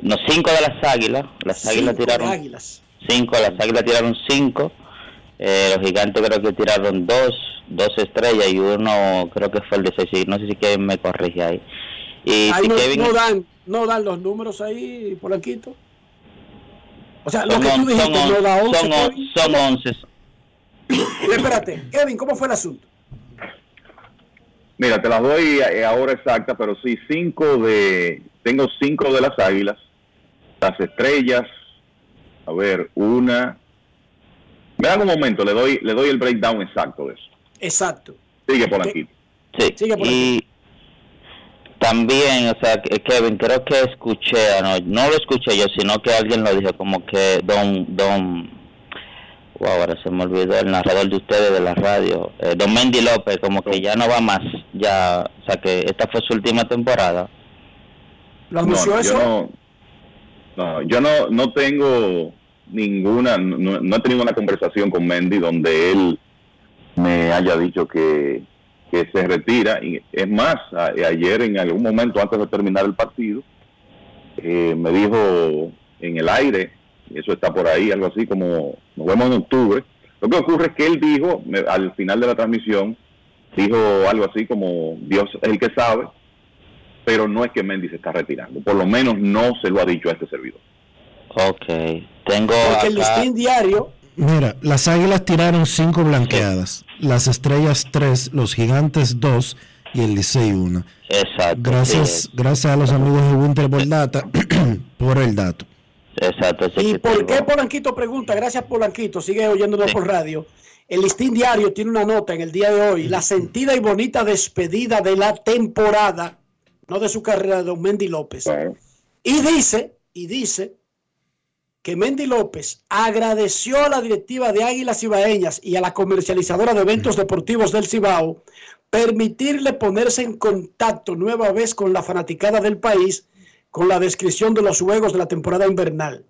S26: No cinco de las águilas, las águilas
S4: Cinco de
S26: tiraron
S4: Águilas.
S26: cinco, las águilas tiraron cinco, eh, los gigantes creo que tiraron dos, dos estrellas y uno creo que fue el de seis, no sé si Kevin me corrige ahí. Y
S4: Ahí
S26: si
S4: no,
S26: Kevin
S4: no dan, no dan los números ahí, Polanquito. O sea, lo que tú dijiste
S26: son, on-
S4: no da 11.
S26: son, on-
S4: Kevin.
S26: son once,
S4: Espérate, Kevin, ¿cómo fue el asunto?
S25: Mira, te las doy ahora exacta, pero sí, cinco de, tengo cinco de las águilas, las estrellas, a ver, una, me dan un momento, le doy, le doy el breakdown exacto de eso.
S4: Exacto.
S25: Sigue por aquí.
S26: Sí, y también, o sea, que- Kevin, creo que escuché, no, no lo escuché yo, sino que alguien lo dijo, como que Don, Don, wow, ahora se me olvidó el narrador de ustedes de la radio, eh, Don Mendy López, como que ya no va más, ya, o sea, que esta fue su última temporada.
S4: ¿Lo
S25: No, no, Yo no, yo no, no tengo ninguna, no, he tenido una conversación con Mendy donde él me haya dicho que, que se retira. Y es más, ayer en algún momento antes de terminar el partido, eh, me dijo en el aire, y eso está por ahí, algo así como nos vemos en octubre. Lo que ocurre es que él dijo, al final de la transmisión, dijo algo así como Dios es el que sabe, pero no es que Mendy se está retirando. Por lo menos no se lo ha dicho a este servidor.
S26: Ok, tengo
S4: Porque el listín diario,
S1: Mira, las águilas tiraron cinco blanqueadas, las estrellas tres, los gigantes dos y el Licey una.
S26: exacto,
S1: Gracias,
S26: sí,
S1: gracias a los amigos de Winter por Data por el dato.
S26: exacto, ese
S4: ¿y por qué Polanquito pregunta? Gracias Polanquito, sigue oyéndonos por radio. El listín diario tiene una nota en el día de hoy, la sentida y bonita despedida de la temporada, no de su carrera de Don Mendy López. Y dice, y dice que Mendy López agradeció a la directiva de Águilas Ibaeñas y a la comercializadora de eventos deportivos del Cibao permitirle ponerse en contacto nueva vez con la fanaticada del país con la descripción de los juegos de la temporada invernal.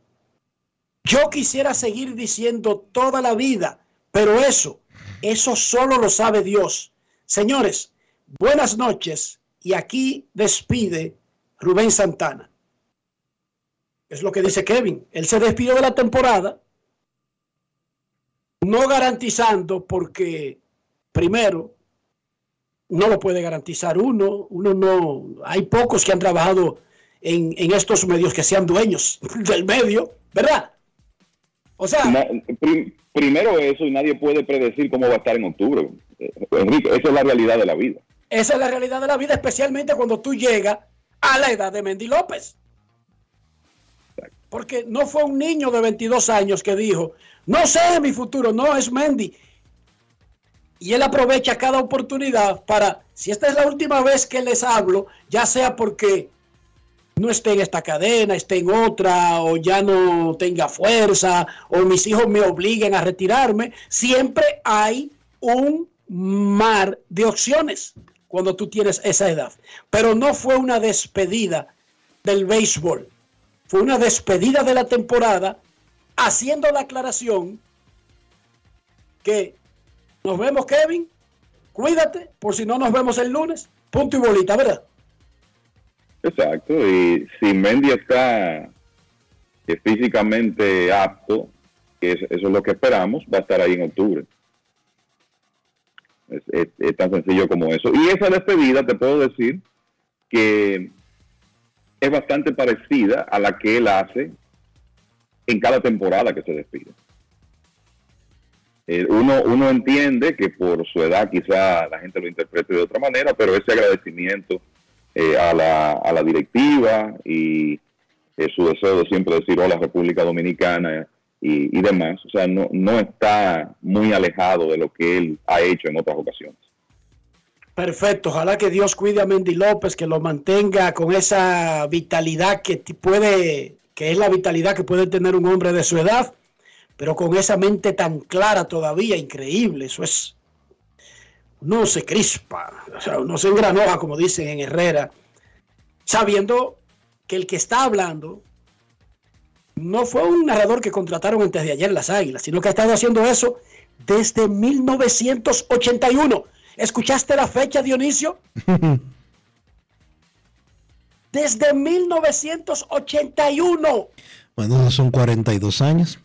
S4: Yo quisiera seguir diciendo toda la vida, pero eso, eso solo lo sabe Dios. Señores, buenas noches y aquí despide Rubén Santana. Es lo que dice Kevin. Él se despidió de la temporada, no garantizando porque, primero, no lo puede garantizar uno. Uno no. Hay pocos que han trabajado en, estos medios que sean dueños del medio, ¿verdad? O sea,
S25: primero eso y nadie puede predecir cómo va a estar en octubre. Eh, Enrique, esa es la realidad de la vida.
S4: Esa es la realidad de la vida, especialmente cuando tú llegas a la edad de Mendy López. Porque no fue un niño de 22 años que dijo, no sé mi futuro, no es Mendy. Y él aprovecha cada oportunidad para, si esta es la última vez que les hablo, ya sea porque no esté en esta cadena, esté en otra, o ya no tenga fuerza, o mis hijos me obliguen a retirarme, siempre hay un mar de opciones cuando tú tienes esa edad. Pero no fue una despedida del béisbol, fue una despedida de la temporada haciendo la aclaración que nos vemos Kevin, cuídate por si no nos vemos el lunes, punto y bolita, ¿verdad?
S25: Exacto, y si Mendy está eh, físicamente apto, que es- eso es lo que esperamos, va a estar ahí en octubre. Es, tan sencillo como eso. Y esa despedida, te puedo decir que es bastante parecida a la que él hace en cada temporada que se despide. Eh, uno, uno entiende que por su edad quizá la gente lo interprete de otra manera, pero ese agradecimiento eh, a, la, a la directiva y eh, su deseo de siempre decir hola República Dominicana y, demás, o sea, no, no está muy alejado de lo que él ha hecho en otras ocasiones.
S4: Perfecto, ojalá que Dios cuide a Mendy López, que lo mantenga con esa vitalidad que puede, que es la vitalidad que puede tener un hombre de su edad, pero con esa mente tan clara todavía, increíble, eso es, no se crispa, o sea, no se engranoja, como dicen en Herrera, sabiendo que el que está hablando no fue un narrador que contrataron antes de ayer las Águilas, sino que ha estado haciendo eso desde 1981. ¿Escuchaste la fecha, Dionisio? Desde 1981.
S1: Bueno, son 42 años.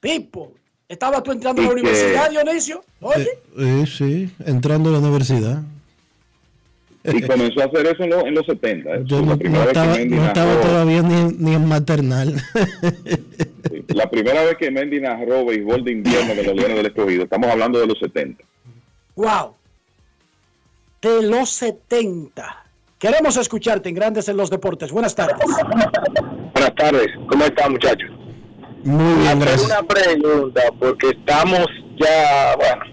S4: Pipo, ¿estaba tú entrando a la universidad, Dionisio? Oye,
S1: Eh, sí, entrando a la universidad.
S25: Y comenzó a hacer eso en, lo- en los 70. ¿eh?
S1: Yo
S25: La
S1: no,
S25: primera
S1: no
S25: vez que
S1: estaba, no estaba
S25: narró-
S1: todavía ni, ni en maternal.
S25: La primera vez que Mendy narró béisbol de invierno de los Leones del Escogido, estamos hablando de los 70.
S4: wow. De los 70. Queremos escucharte en Grandes en los Deportes. Buenas tardes.
S27: Buenas tardes, ¿cómo están muchachos?
S1: Muy bien, gracias.
S27: una pregunta, porque estamos ya, bueno,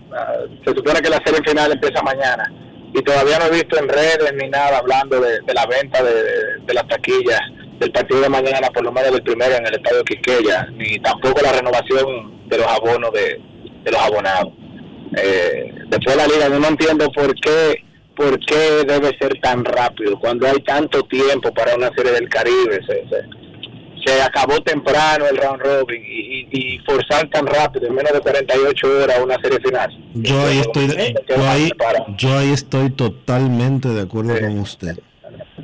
S27: se supone que la serie final empieza mañana y todavía no he visto en redes ni nada hablando de, la venta de, las taquillas del partido de mañana, por lo menos del primero en el estadio Quisqueya, ni tampoco la renovación de los abonos de, de los abonados. Eh, después de la liga, yo no entiendo por qué por qué debe ser tan rápido cuando hay tanto tiempo para una serie del Caribe. Se, se, se acabó temprano el round robin y, y- y forzar tan rápido, en menos de 48 horas, una serie final.
S1: Yo ahí estoy, de- yo ahí, yo ahí estoy totalmente de acuerdo con usted.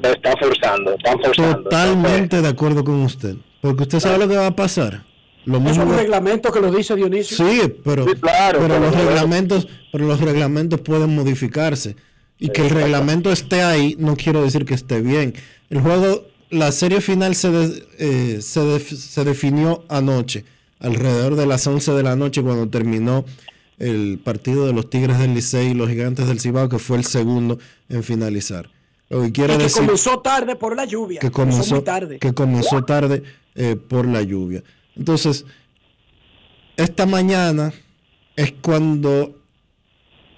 S27: Lo están forzando, están forzando.
S1: Totalmente de acuerdo con usted. Porque usted sabe lo que va a pasar. Lo
S4: Es
S1: mismo
S4: un
S1: va-
S4: reglamento que lo dice Dionisio.
S1: Sí, pero,
S4: claro,
S1: pero
S4: pero
S1: los reglamentos, pero los reglamentos pueden modificarse. Y que el reglamento esté ahí no quiero decir que esté bien. El juego, la serie final se, de- eh, se, se definió anoche, alrededor de las 11 de la noche cuando terminó el partido de los Tigres del Licey y los Gigantes del Cibao, que fue el segundo en finalizar. Lo que
S4: Y que
S1: decir
S4: comenzó tarde por la lluvia.
S1: que comenzó,
S4: tarde.
S1: que comenzó tarde eh, por la lluvia. Entonces, esta mañana es cuando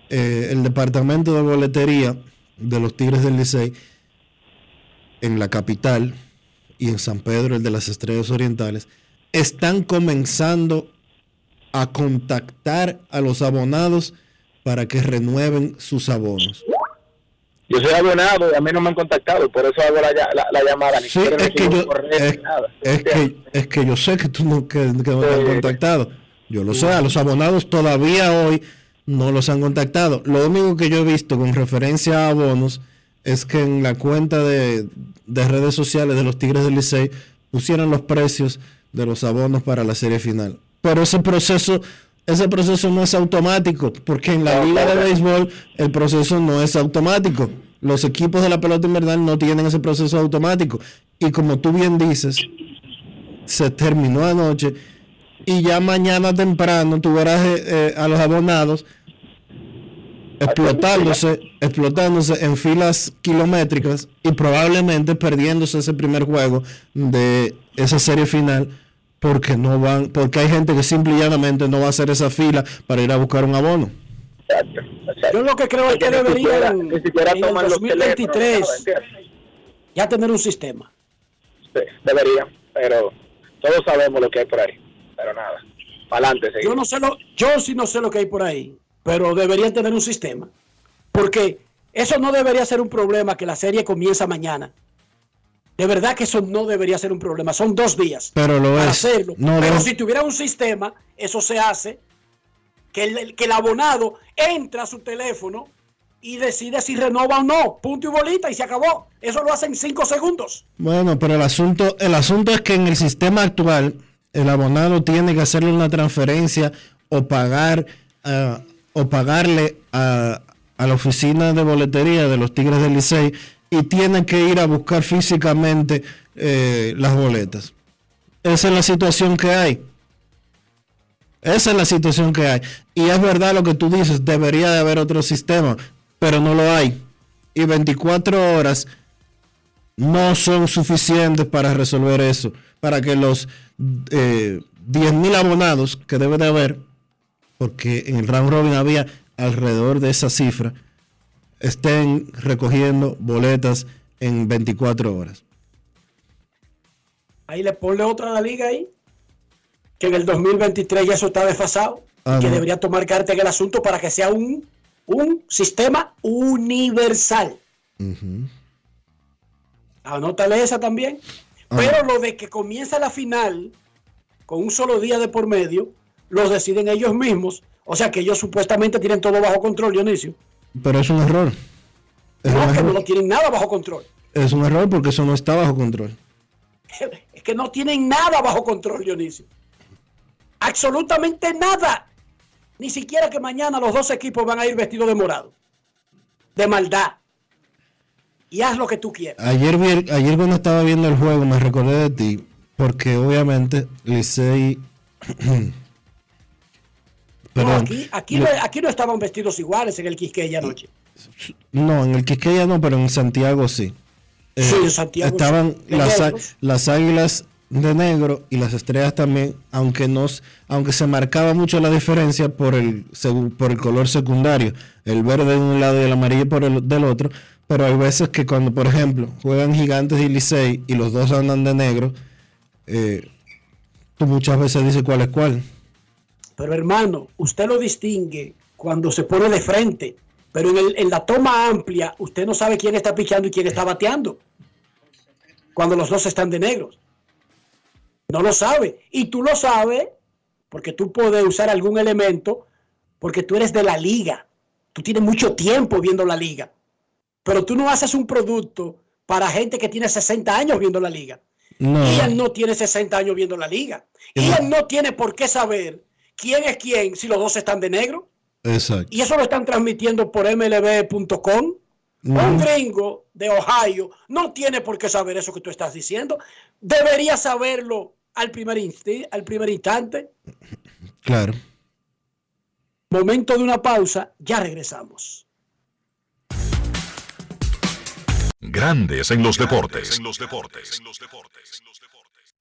S1: eh, el departamento de boletería de los Tigres del Licey en la capital y en San Pedro, el de las Estrellas Orientales, están comenzando a contactar a los abonados para que renueven sus abonos.
S27: Yo soy abonado y a mí no me han contactado, por eso hago la, lla- la- la llamada. Ni
S1: Sí, es que yo, es,
S27: nada.
S1: es que, es que yo sé que tú no, que, que no te han contactado. Yo lo sé, a los abonados todavía hoy no los han contactado. Lo único que yo he visto con referencia a abonos es que en la cuenta de, de redes sociales de los Tigres del Licey pusieron los precios de los abonos para la serie final. Pero ese proceso, ese proceso no es automático, porque en la liga de béisbol el proceso no es automático. Los equipos de la pelota invernal no tienen ese proceso automático. Y como tú bien dices, se terminó anoche y ya mañana temprano tú verás eh, eh, a los abonados explotándose, explotándose en filas kilométricas y probablemente perdiéndose ese primer juego de esa serie final porque no van, porque hay gente que simple y llanamente no va a hacer esa fila para ir a buscar un abono.
S4: Yo lo que creo es que deberían en el 2023 ya tener un sistema.
S27: Sí, deberían, pero todos sabemos lo que hay por ahí. Pero nada, para adelante.
S4: Yo no sé lo, yo sí no sé lo que hay por ahí, pero deberían tener un sistema. Porque eso no debería ser un problema que la serie comienza mañana. De verdad que eso no debería ser un problema. Son dos días
S1: Pero lo
S4: para
S1: es.
S4: hacerlo.
S1: No,
S4: Pero
S1: no.
S4: si tuviera un sistema, eso se hace. Que el, que el abonado entra a su teléfono y decide si renova o no. Punto y bolita y se acabó. Eso lo hace en cinco segundos.
S1: Bueno, pero el asunto, el asunto es que en el sistema actual el abonado tiene que hacerle una transferencia o pagar ah, o pagarle a, a la oficina de boletería de los Tigres del Licey y tiene que ir a buscar físicamente eh, las boletas. Esa es la situación que hay. Esa es la situación que hay. Y es verdad lo que tú dices, debería de haber otro sistema, pero no lo hay. Y 24 horas no son suficientes para resolver eso, para que los eh, 10.000 abonados que debe de haber, porque en el round robin había alrededor de esa cifra, estén recogiendo boletas en 24 horas.
S4: Ahí le ponle otra a la liga ahí. Que en el 2023 ya eso está desfasado.
S1: Ah,
S4: y que
S1: no.
S4: debería tomar carta en el asunto para que sea un, un sistema universal. Anótale esa también. Pero lo de que comienza la final con un solo día de por medio, los deciden ellos mismos. O sea que ellos supuestamente tienen todo bajo control, Dionisio.
S1: Pero es un error. Es
S4: No,
S1: un
S4: que no
S1: error.
S4: lo tienen nada bajo control.
S1: Es un error porque eso no está bajo control.
S4: Es que no tienen nada bajo control, Dionisio. Absolutamente nada. Ni siquiera que mañana los dos equipos van a ir vestidos de morado. De maldad. Y haz lo que tú quieras.
S1: Ayer, ayer cuando estaba viendo el juego me recordé de ti, porque obviamente Licey...
S4: No, aquí, aquí, no, aquí no estaban vestidos iguales en el Quisqueya anoche.
S1: No, en el Quisqueya no, pero en Santiago sí. Eh,
S4: Sí, en Santiago
S1: Estaban
S4: sí.
S1: Las, águilas de negro y las estrellas también, aunque nos, aunque se marcaba mucho la diferencia por el por el color secundario, el verde de un lado y el amarillo por el del otro, pero hay veces que cuando, por ejemplo, juegan Gigantes y Licey y los dos andan de negro, eh, tú muchas veces dices cuál es cuál.
S4: Pero hermano, usted lo distingue cuando se pone de frente. Pero en, el- en la toma amplia, usted no sabe quién está pichando y quién está bateando. Cuando los dos están de negros. No lo sabe. Y tú lo sabes porque tú puedes usar algún elemento porque tú eres de la liga. Tú tienes mucho tiempo viendo la liga. Pero tú no haces un producto para gente que tiene 60 años viendo la liga.
S1: No.
S4: Ian no tiene 60 años viendo la liga. Ian no tiene por qué saber quién es quién si los dos están de negro.
S1: Exacto.
S4: Y eso lo están transmitiendo por mlb.com. Un gringo de Ohio no tiene por qué saber eso que tú estás diciendo. Debería saberlo al primer, insti- al primer instante.
S1: Claro.
S4: Momento de una pausa, ya regresamos.
S3: Grandes en los deportes.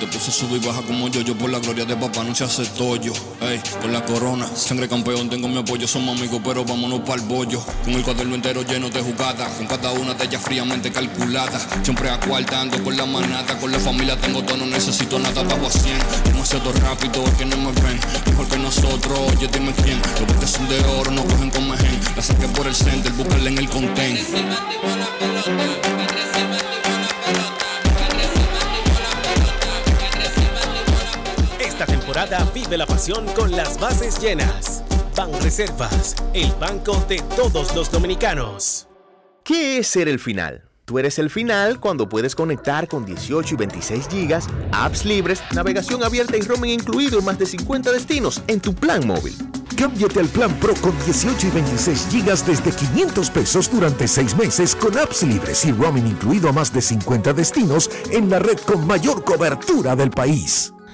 S28: Te puse sub y baja como yo, yo por la gloria de papá no se hace tollo. Ey, con la corona, sangre campeón, tengo mi apoyo, somos amigos, pero vámonos para el bollo. Con el cuaderno entero lleno de jugadas, con cada una de ellas fríamente calculada. Siempre a cuarta ando con la manata, con la familia tengo todo, no necesito nada, bajo a 100. Demasiado rápido, es que no me ven, mejor que nosotros, oye, dime quién. Los botes son de oro, no cogen con mejen. La saqué por el center, búscala en el content.
S20: Vive la pasión con las bases llenas. Ban Reservas, el banco de todos los dominicanos.
S29: ¿Qué es ser el final? Tú eres el final cuando puedes conectar con 18 y 26 gigas, apps libres, navegación abierta y roaming incluido en más de 50 destinos en tu plan móvil.
S22: Cámbiate al plan Pro con 18 y 26 gigas desde 500 pesos durante 6 meses con apps libres y roaming incluido a más de 50 destinos en la red con mayor cobertura del país.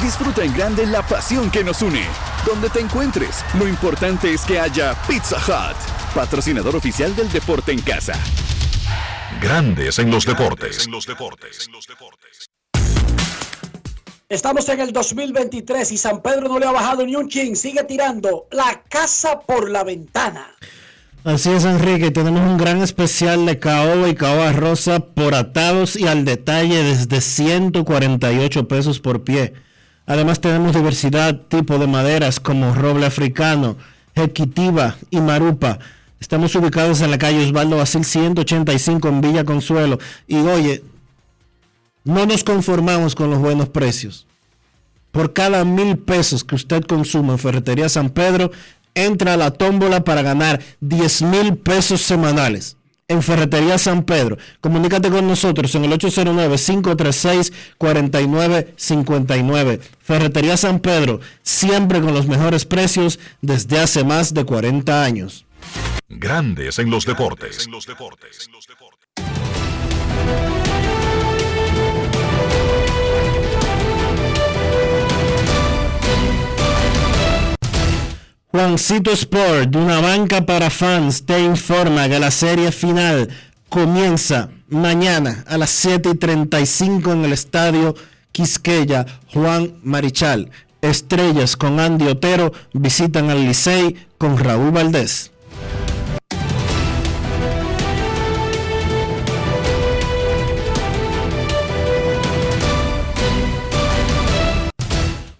S14: Disfruta en grande la pasión que nos une. Donde te encuentres, lo importante es que haya Pizza Hut, patrocinador oficial del deporte en casa.
S3: Grandes en los deportes.
S4: Estamos en el 2023 y San Pedro no le ha bajado ni un chin. Sigue tirando la casa por la ventana.
S1: Así es, Enrique. Tenemos un gran especial de caoba y caoba rosa por atados y al detalle desde 148 pesos por pie. Además tenemos diversidad tipo de maderas como roble africano, jequitiva y marupa. Estamos ubicados en la calle Osvaldo Basil 185 en Villa Consuelo. Y oye, no nos conformamos con los buenos precios. Por cada mil pesos que usted consuma en Ferretería San Pedro, entra a la tómbola para ganar 10 mil pesos semanales. En Ferretería San Pedro, comunícate con nosotros en el 809-536-4959. Ferretería San Pedro, siempre con los mejores precios desde hace más de 40 años.
S3: Grandes en los deportes.
S1: Juancito Sport, de una banca para fans, te informa que la serie final comienza mañana a las 7 y 35 en el estadio Quisqueya Juan Marichal. Estrellas con Andy Otero visitan al Licey con Raúl Valdés.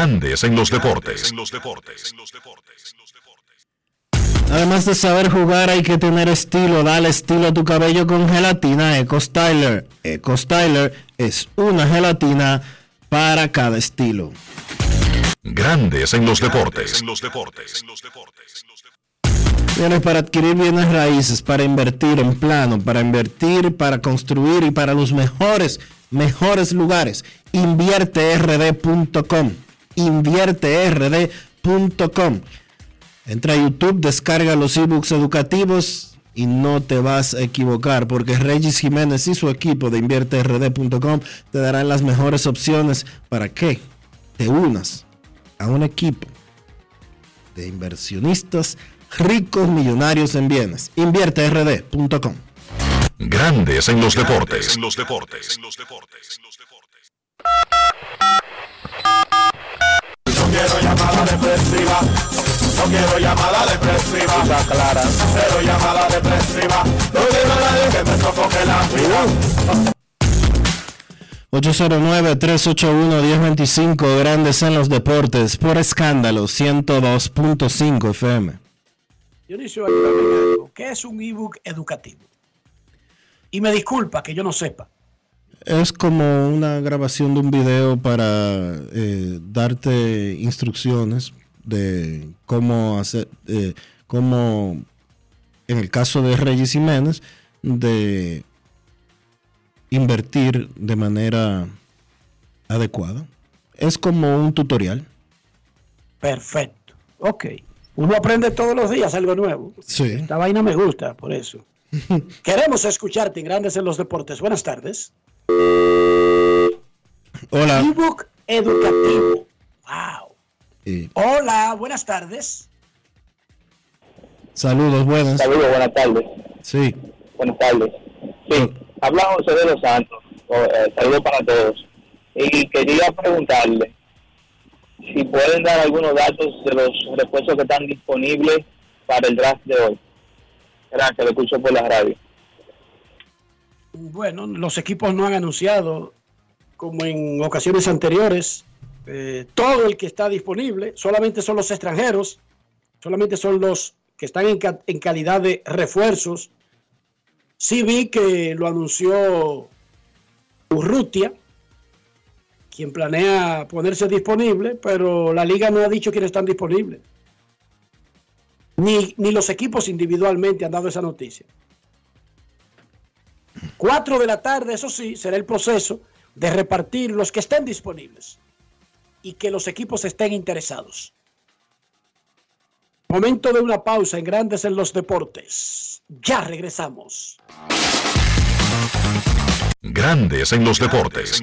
S3: Grandes en los deportes.
S1: Además de saber jugar hay que tener estilo. Dale estilo a tu cabello con gelatina Eco Styler. Eco Styler es una gelatina para cada estilo.
S3: Grandes en los deportes.
S1: Tienes para adquirir bienes raíces, para invertir en plano, para invertir, para construir y para los mejores, mejores lugares. InvierteRD.com invierterd.com. Entra a YouTube, descarga los ebooks educativos y no te vas a equivocar porque Regis Jiménez y su equipo de invierterd.com te darán las mejores opciones para que te unas a un equipo de inversionistas ricos millonarios en bienes. invierterd.com.
S3: Grandes en los deportes. En los deportes.
S19: No quiero llamada depresiva. No quiero llamada depresiva.
S26: clara.
S19: Cero llamada depresiva. No quiero a nadie que me sofoque la vida.
S1: 809-381-1025 Grandes en los Deportes por escándalo 102.5 FM.
S4: Dionisio. ¿Qué es un ebook educativo? Y me disculpa que yo no sepa.
S1: Es como una grabación de un video para eh, darte instrucciones de cómo hacer, eh, cómo, en el caso de Reyes Jiménez, de invertir de manera adecuada. Es como un tutorial.
S4: Perfecto. Ok. Uno aprende todos los días algo nuevo.
S1: Sí.
S4: Esta vaina me gusta, por eso. Queremos escucharte en Grandes en los Deportes. Buenas tardes.
S1: Hola.
S4: ebook educativo. Wow. Hola, buenas tardes.
S1: saludos, buenas.
S27: Saludos, buenas tardes.
S1: Sí.
S27: Buenas tardes. Sí, habla José de los Santos. Oh, eh, saludos para todos. Y quería preguntarle si pueden dar algunos datos de los repuestos que están disponibles para el draft de hoy. Gracias, lo escucho por la radio.
S4: Bueno, los equipos no han anunciado, como en ocasiones anteriores, eh, todo el que está disponible. Solamente son los extranjeros, solamente son los que están en, ca- en calidad de refuerzos. Sí vi que lo anunció Urrutia, quien planea ponerse disponible, pero la liga no ha dicho quiénes están disponibles. Ni, ni los equipos individualmente han dado esa noticia. 4 de la tarde, eso sí, será el proceso de repartir los que estén disponibles y que los equipos estén interesados. Momento de una pausa en Grandes en los Deportes. Ya regresamos.
S3: Grandes en los deportes.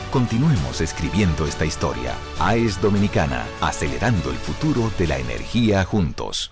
S18: Continuemos escribiendo esta historia. AES Dominicana, acelerando el futuro de la energía juntos.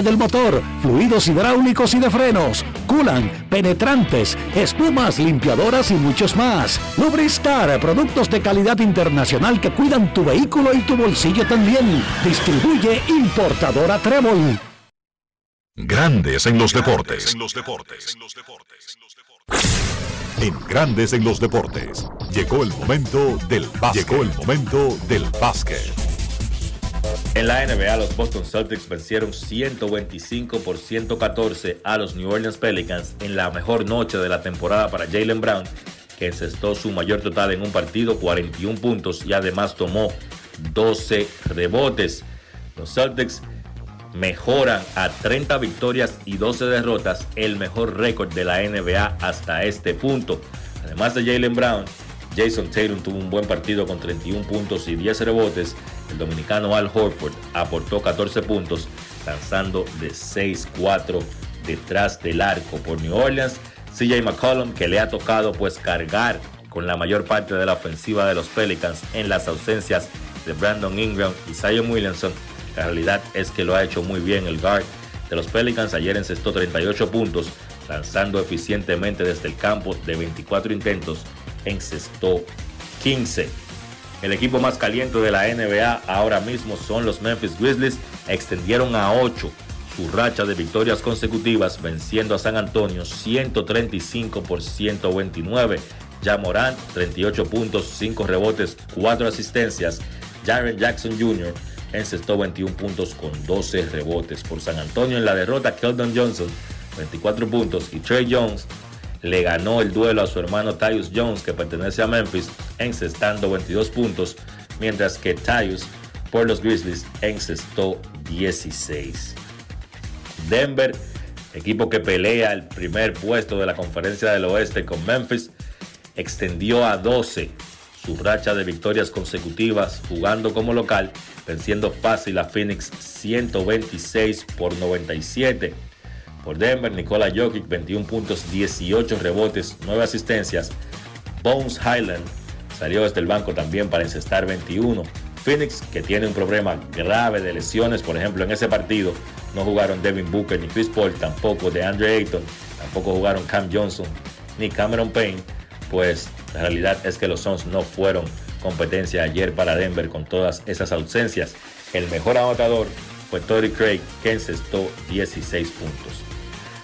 S22: del motor, fluidos hidráulicos y de frenos, culan, penetrantes, espumas, limpiadoras y muchos más. Lubristar, productos de calidad internacional que cuidan tu vehículo y tu bolsillo también. Distribuye importadora Trébol.
S3: Grandes en los deportes. En Grandes en los deportes. Llegó el momento del básquet. Llegó el momento del básquet.
S30: En la NBA, los Boston Celtics vencieron 125 por 114 a los New Orleans Pelicans en la mejor noche de la temporada para Jalen Brown, que encestó su mayor total en un partido, 41 puntos, y además tomó 12 rebotes. Los Celtics mejoran a 30 victorias y 12 derrotas, el mejor récord de la NBA hasta este punto. Además de Jalen Brown, Jason Tatum tuvo un buen partido con 31 puntos y 10 rebotes. El dominicano Al Horford aportó 14 puntos, lanzando de 6-4 detrás del arco por New Orleans. CJ McCollum, que le ha tocado pues cargar con la mayor parte de la ofensiva de los Pelicans en las ausencias de Brandon Ingram y Zion Williamson. La realidad es que lo ha hecho muy bien el guard de los Pelicans. Ayer encestó 38 puntos, lanzando eficientemente desde el campo de 24 intentos, encestó 15. El equipo más caliente de la NBA ahora mismo son los Memphis Grizzlies. Extendieron a 8 su racha de victorias consecutivas, venciendo a San Antonio 135 por 129. Ya Morant, 38 puntos, 5 rebotes, 4 asistencias. Jaren Jackson Jr. encestó 21 puntos con 12 rebotes. Por San Antonio en la derrota, Keldon Johnson, 24 puntos. Y Trey Jones le ganó el duelo a su hermano Tyus Jones, que pertenece a Memphis, encestando 22 puntos. Mientras que Tyus, por los Grizzlies, encestó 16. Denver, equipo que pelea el primer puesto de la conferencia del oeste con Memphis, extendió a 12 su racha de victorias consecutivas jugando como local, venciendo fácil a Phoenix 126 por 97. Por Denver, Nikola Jokic 21 puntos, 18 rebotes, 9 asistencias. Bones Highland salió desde el banco también para encestar 21. Phoenix, que tiene un problema grave de lesiones, por ejemplo, en ese partido no jugaron Devin Booker ni Chris Paul, tampoco de Andre Ayton, tampoco jugaron Cam Johnson ni Cameron Payne, pues la realidad es que los Suns no fueron competencia ayer para Denver con todas esas ausencias. El mejor anotador fue Tory Craig, que encestó 16 puntos.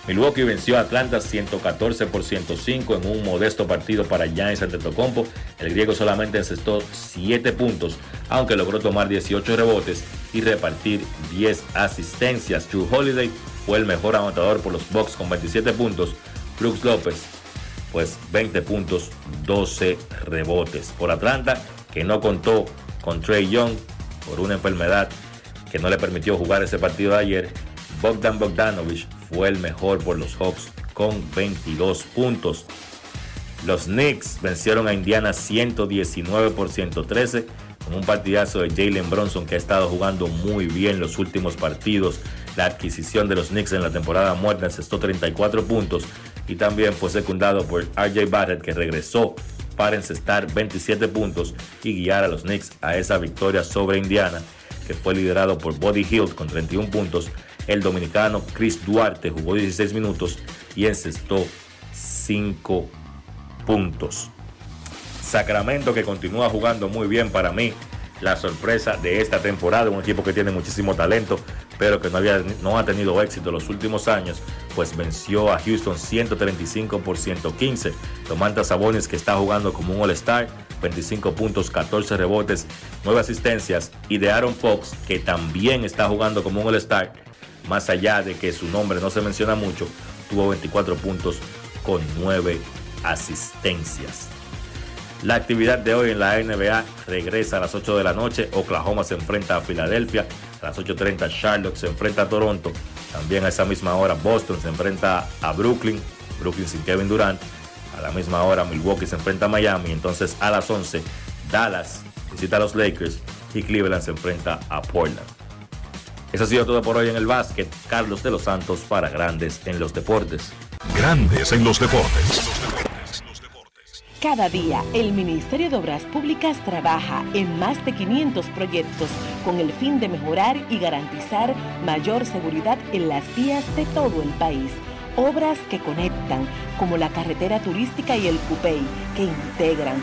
S30: Milwaukee venció a Atlanta 114 por 105 en un modesto partido para Giannis Antetokounmpo. El griego solamente encestó 7 puntos, aunque logró tomar 18 rebotes y repartir 10 asistencias. Drew Holiday fue el mejor anotador por los Bucks con 27 puntos. Brooks López, pues 20 puntos, 12 rebotes. Por Atlanta, que no contó con Trey Young por una enfermedad que no le permitió jugar ese partido de ayer, Bogdan Bogdanovich fue el mejor por los Hawks con 22 puntos. Los Knicks vencieron a Indiana 119 por 113 con un partidazo de Jalen Bronson que ha estado jugando muy bien los últimos partidos. La adquisición de los Knicks en la temporada muerta encestó 34 puntos y también fue secundado por RJ Barrett que regresó para encestar 27 puntos y guiar a los Knicks a esa victoria sobre Indiana que fue liderado por Buddy Hield con 31 puntos el dominicano Chris Duarte jugó 16 minutos y encestó 5 puntos. Sacramento que continúa jugando muy bien para mí. La sorpresa de esta temporada, un equipo que tiene muchísimo talento, pero que no, había, no ha tenido éxito los últimos años, pues venció a Houston 135 por 115. Domantas Sabonis que está jugando como un All-Star, 25 puntos, 14 rebotes, 9 asistencias. Y de Aaron Fox que también está jugando como un All-Star, más allá de que su nombre no se menciona mucho, tuvo 24 puntos con 9 asistencias. La actividad de hoy en la NBA regresa a las 8 de la noche. Oklahoma se enfrenta a Filadelfia. A las 8.30 Charlotte se enfrenta a Toronto. También a esa misma hora Boston se enfrenta a Brooklyn. Brooklyn sin Kevin Durant. A la misma hora Milwaukee se enfrenta a Miami. Entonces a las 11 Dallas visita a los Lakers y Cleveland se enfrenta a Portland. Eso ha sido todo por hoy en el básquet. Carlos de los Santos para Grandes en los Deportes.
S3: Grandes en los Deportes.
S10: Cada día, el Ministerio de Obras Públicas trabaja en más de 500 proyectos con el fin de mejorar y garantizar mayor seguridad en las vías de todo el país. Obras que conectan, como la carretera turística y el Cupey, que integran,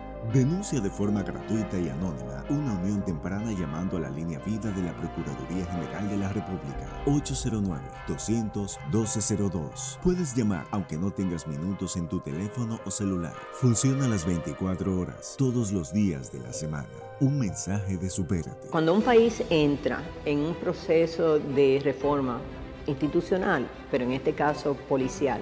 S21: Denuncia de forma gratuita y anónima una unión temprana llamando a la línea vida de la Procuraduría General de la República 809-200-1202. Puedes llamar aunque no tengas minutos en tu teléfono o celular. Funciona las 24 horas, todos los días de la semana. Un mensaje de supérate.
S31: Cuando un país entra en un proceso de reforma
S11: institucional, pero en este caso policial,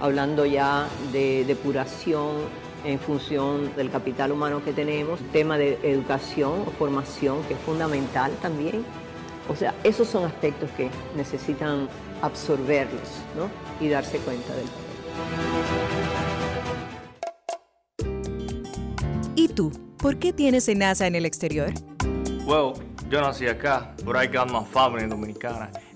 S11: hablando ya de depuración en función del capital humano que tenemos, tema de educación o formación que es fundamental también. O sea, esos son aspectos que necesitan absorberlos ¿no? y darse cuenta del
S12: ¿Y tú? ¿Por qué tienes NASA en el exterior?
S13: Well, yo nací acá, but I got my family dominicana.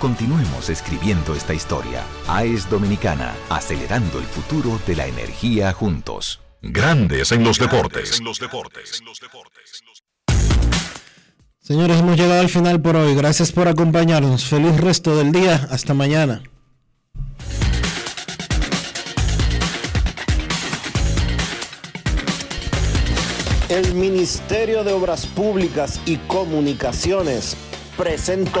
S18: Continuemos escribiendo esta historia. AES Dominicana, acelerando el futuro de la energía juntos.
S3: Grandes en los deportes.
S1: Señores, hemos llegado al final por hoy. Gracias por acompañarnos. Feliz resto del día. Hasta mañana.
S5: El Ministerio de Obras Públicas y Comunicaciones presentó.